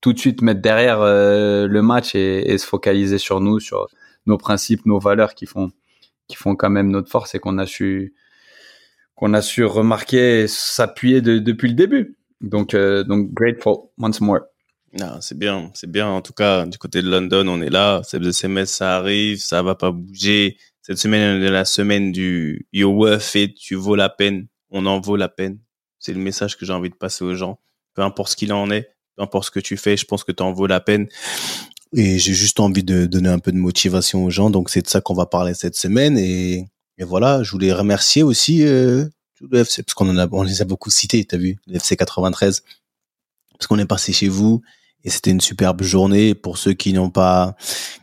tout de suite mettre derrière euh, le match et, et, se focaliser sur nous, sur nos principes, nos valeurs qui font, qui font quand même notre force et qu'on a su, qu'on a su remarquer, s'appuyer depuis le début. Donc, euh, donc grateful once more. Non, c'est bien, c'est bien. En tout cas, du côté de London, on est là. C'est SMS, ça arrive, ça va pas bouger. Cette semaine est la semaine du You're worth it, tu vaux la peine, on en vaut la peine. C'est le message que j'ai envie de passer aux gens. Peu importe ce qu'il en est, peu importe ce que tu fais, je pense que tu en vaut la peine. Et j'ai juste envie de donner un peu de motivation aux gens. Donc c'est de ça qu'on va parler cette semaine. Et, voilà, je voulais remercier aussi euh, le FC parce qu'on en a, on les a beaucoup cités. T'as vu, le FC 93, parce qu'on est passé chez vous et c'était une superbe journée pour ceux qui n'ont pas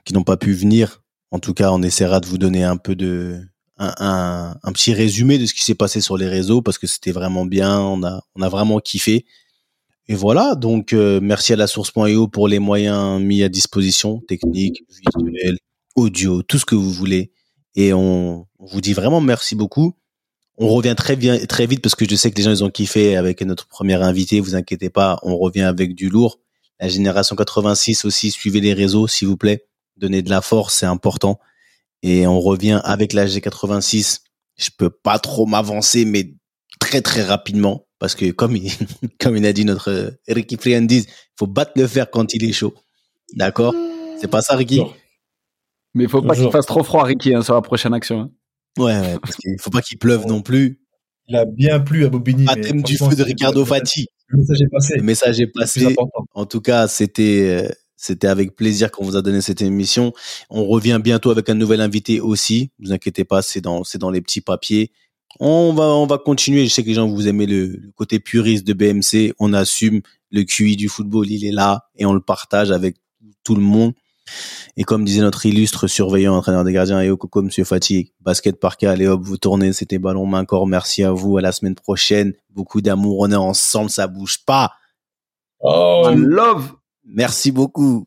qui n'ont pas pu venir. En tout cas, on essaiera de vous donner un peu de un, un petit résumé de ce qui s'est passé sur les réseaux parce que c'était vraiment bien. On a on a vraiment kiffé. Et voilà, donc euh, merci à la source.io pour les moyens mis à disposition, techniques, visuels, audio, tout ce que vous voulez. Et on, on vous dit vraiment merci beaucoup. On revient très bien, très vite parce que je sais que les gens ils ont kiffé avec notre premier invité. Vous inquiétez pas, on revient avec du lourd. La génération 86 aussi, suivez les réseaux, s'il vous plaît. Donnez de la force, c'est important. Et on revient avec la G86. Je peux pas trop m'avancer, mais très très rapidement. Parce que comme il, comme il a dit notre Ricky Friandis, il faut battre le fer quand il est chaud. D'accord? C'est pas ça, Ricky? Mais il faut pas qu'il fasse trop froid, Ricky, hein, sur la prochaine action. Hein. Ouais, ouais, parce qu'il faut pas qu'il pleuve non plus. Il a bien plu à Bobigny. thème du feu de Ricardo Fati. Le message est passé. Le message est passé. En tout cas, c'était euh, c'était avec plaisir qu'on vous a donné cette émission. On revient bientôt avec un nouvel invité aussi. Ne vous inquiétez pas, c'est dans c'est dans les petits papiers. On va, on va continuer. Je sais que les gens, vous aimez le, côté puriste de BMC. On assume le QI du football. Il est là et on le partage avec tout le monde. Et comme disait notre illustre surveillant, entraîneur des gardiens, et Coco, Monsieur Fatigue, basket par cas, allez hop, vous tournez, c'était ballon main corps. Merci à vous. À la semaine prochaine. Beaucoup d'amour. On est ensemble. Ça bouge pas. Oh, love. Merci beaucoup.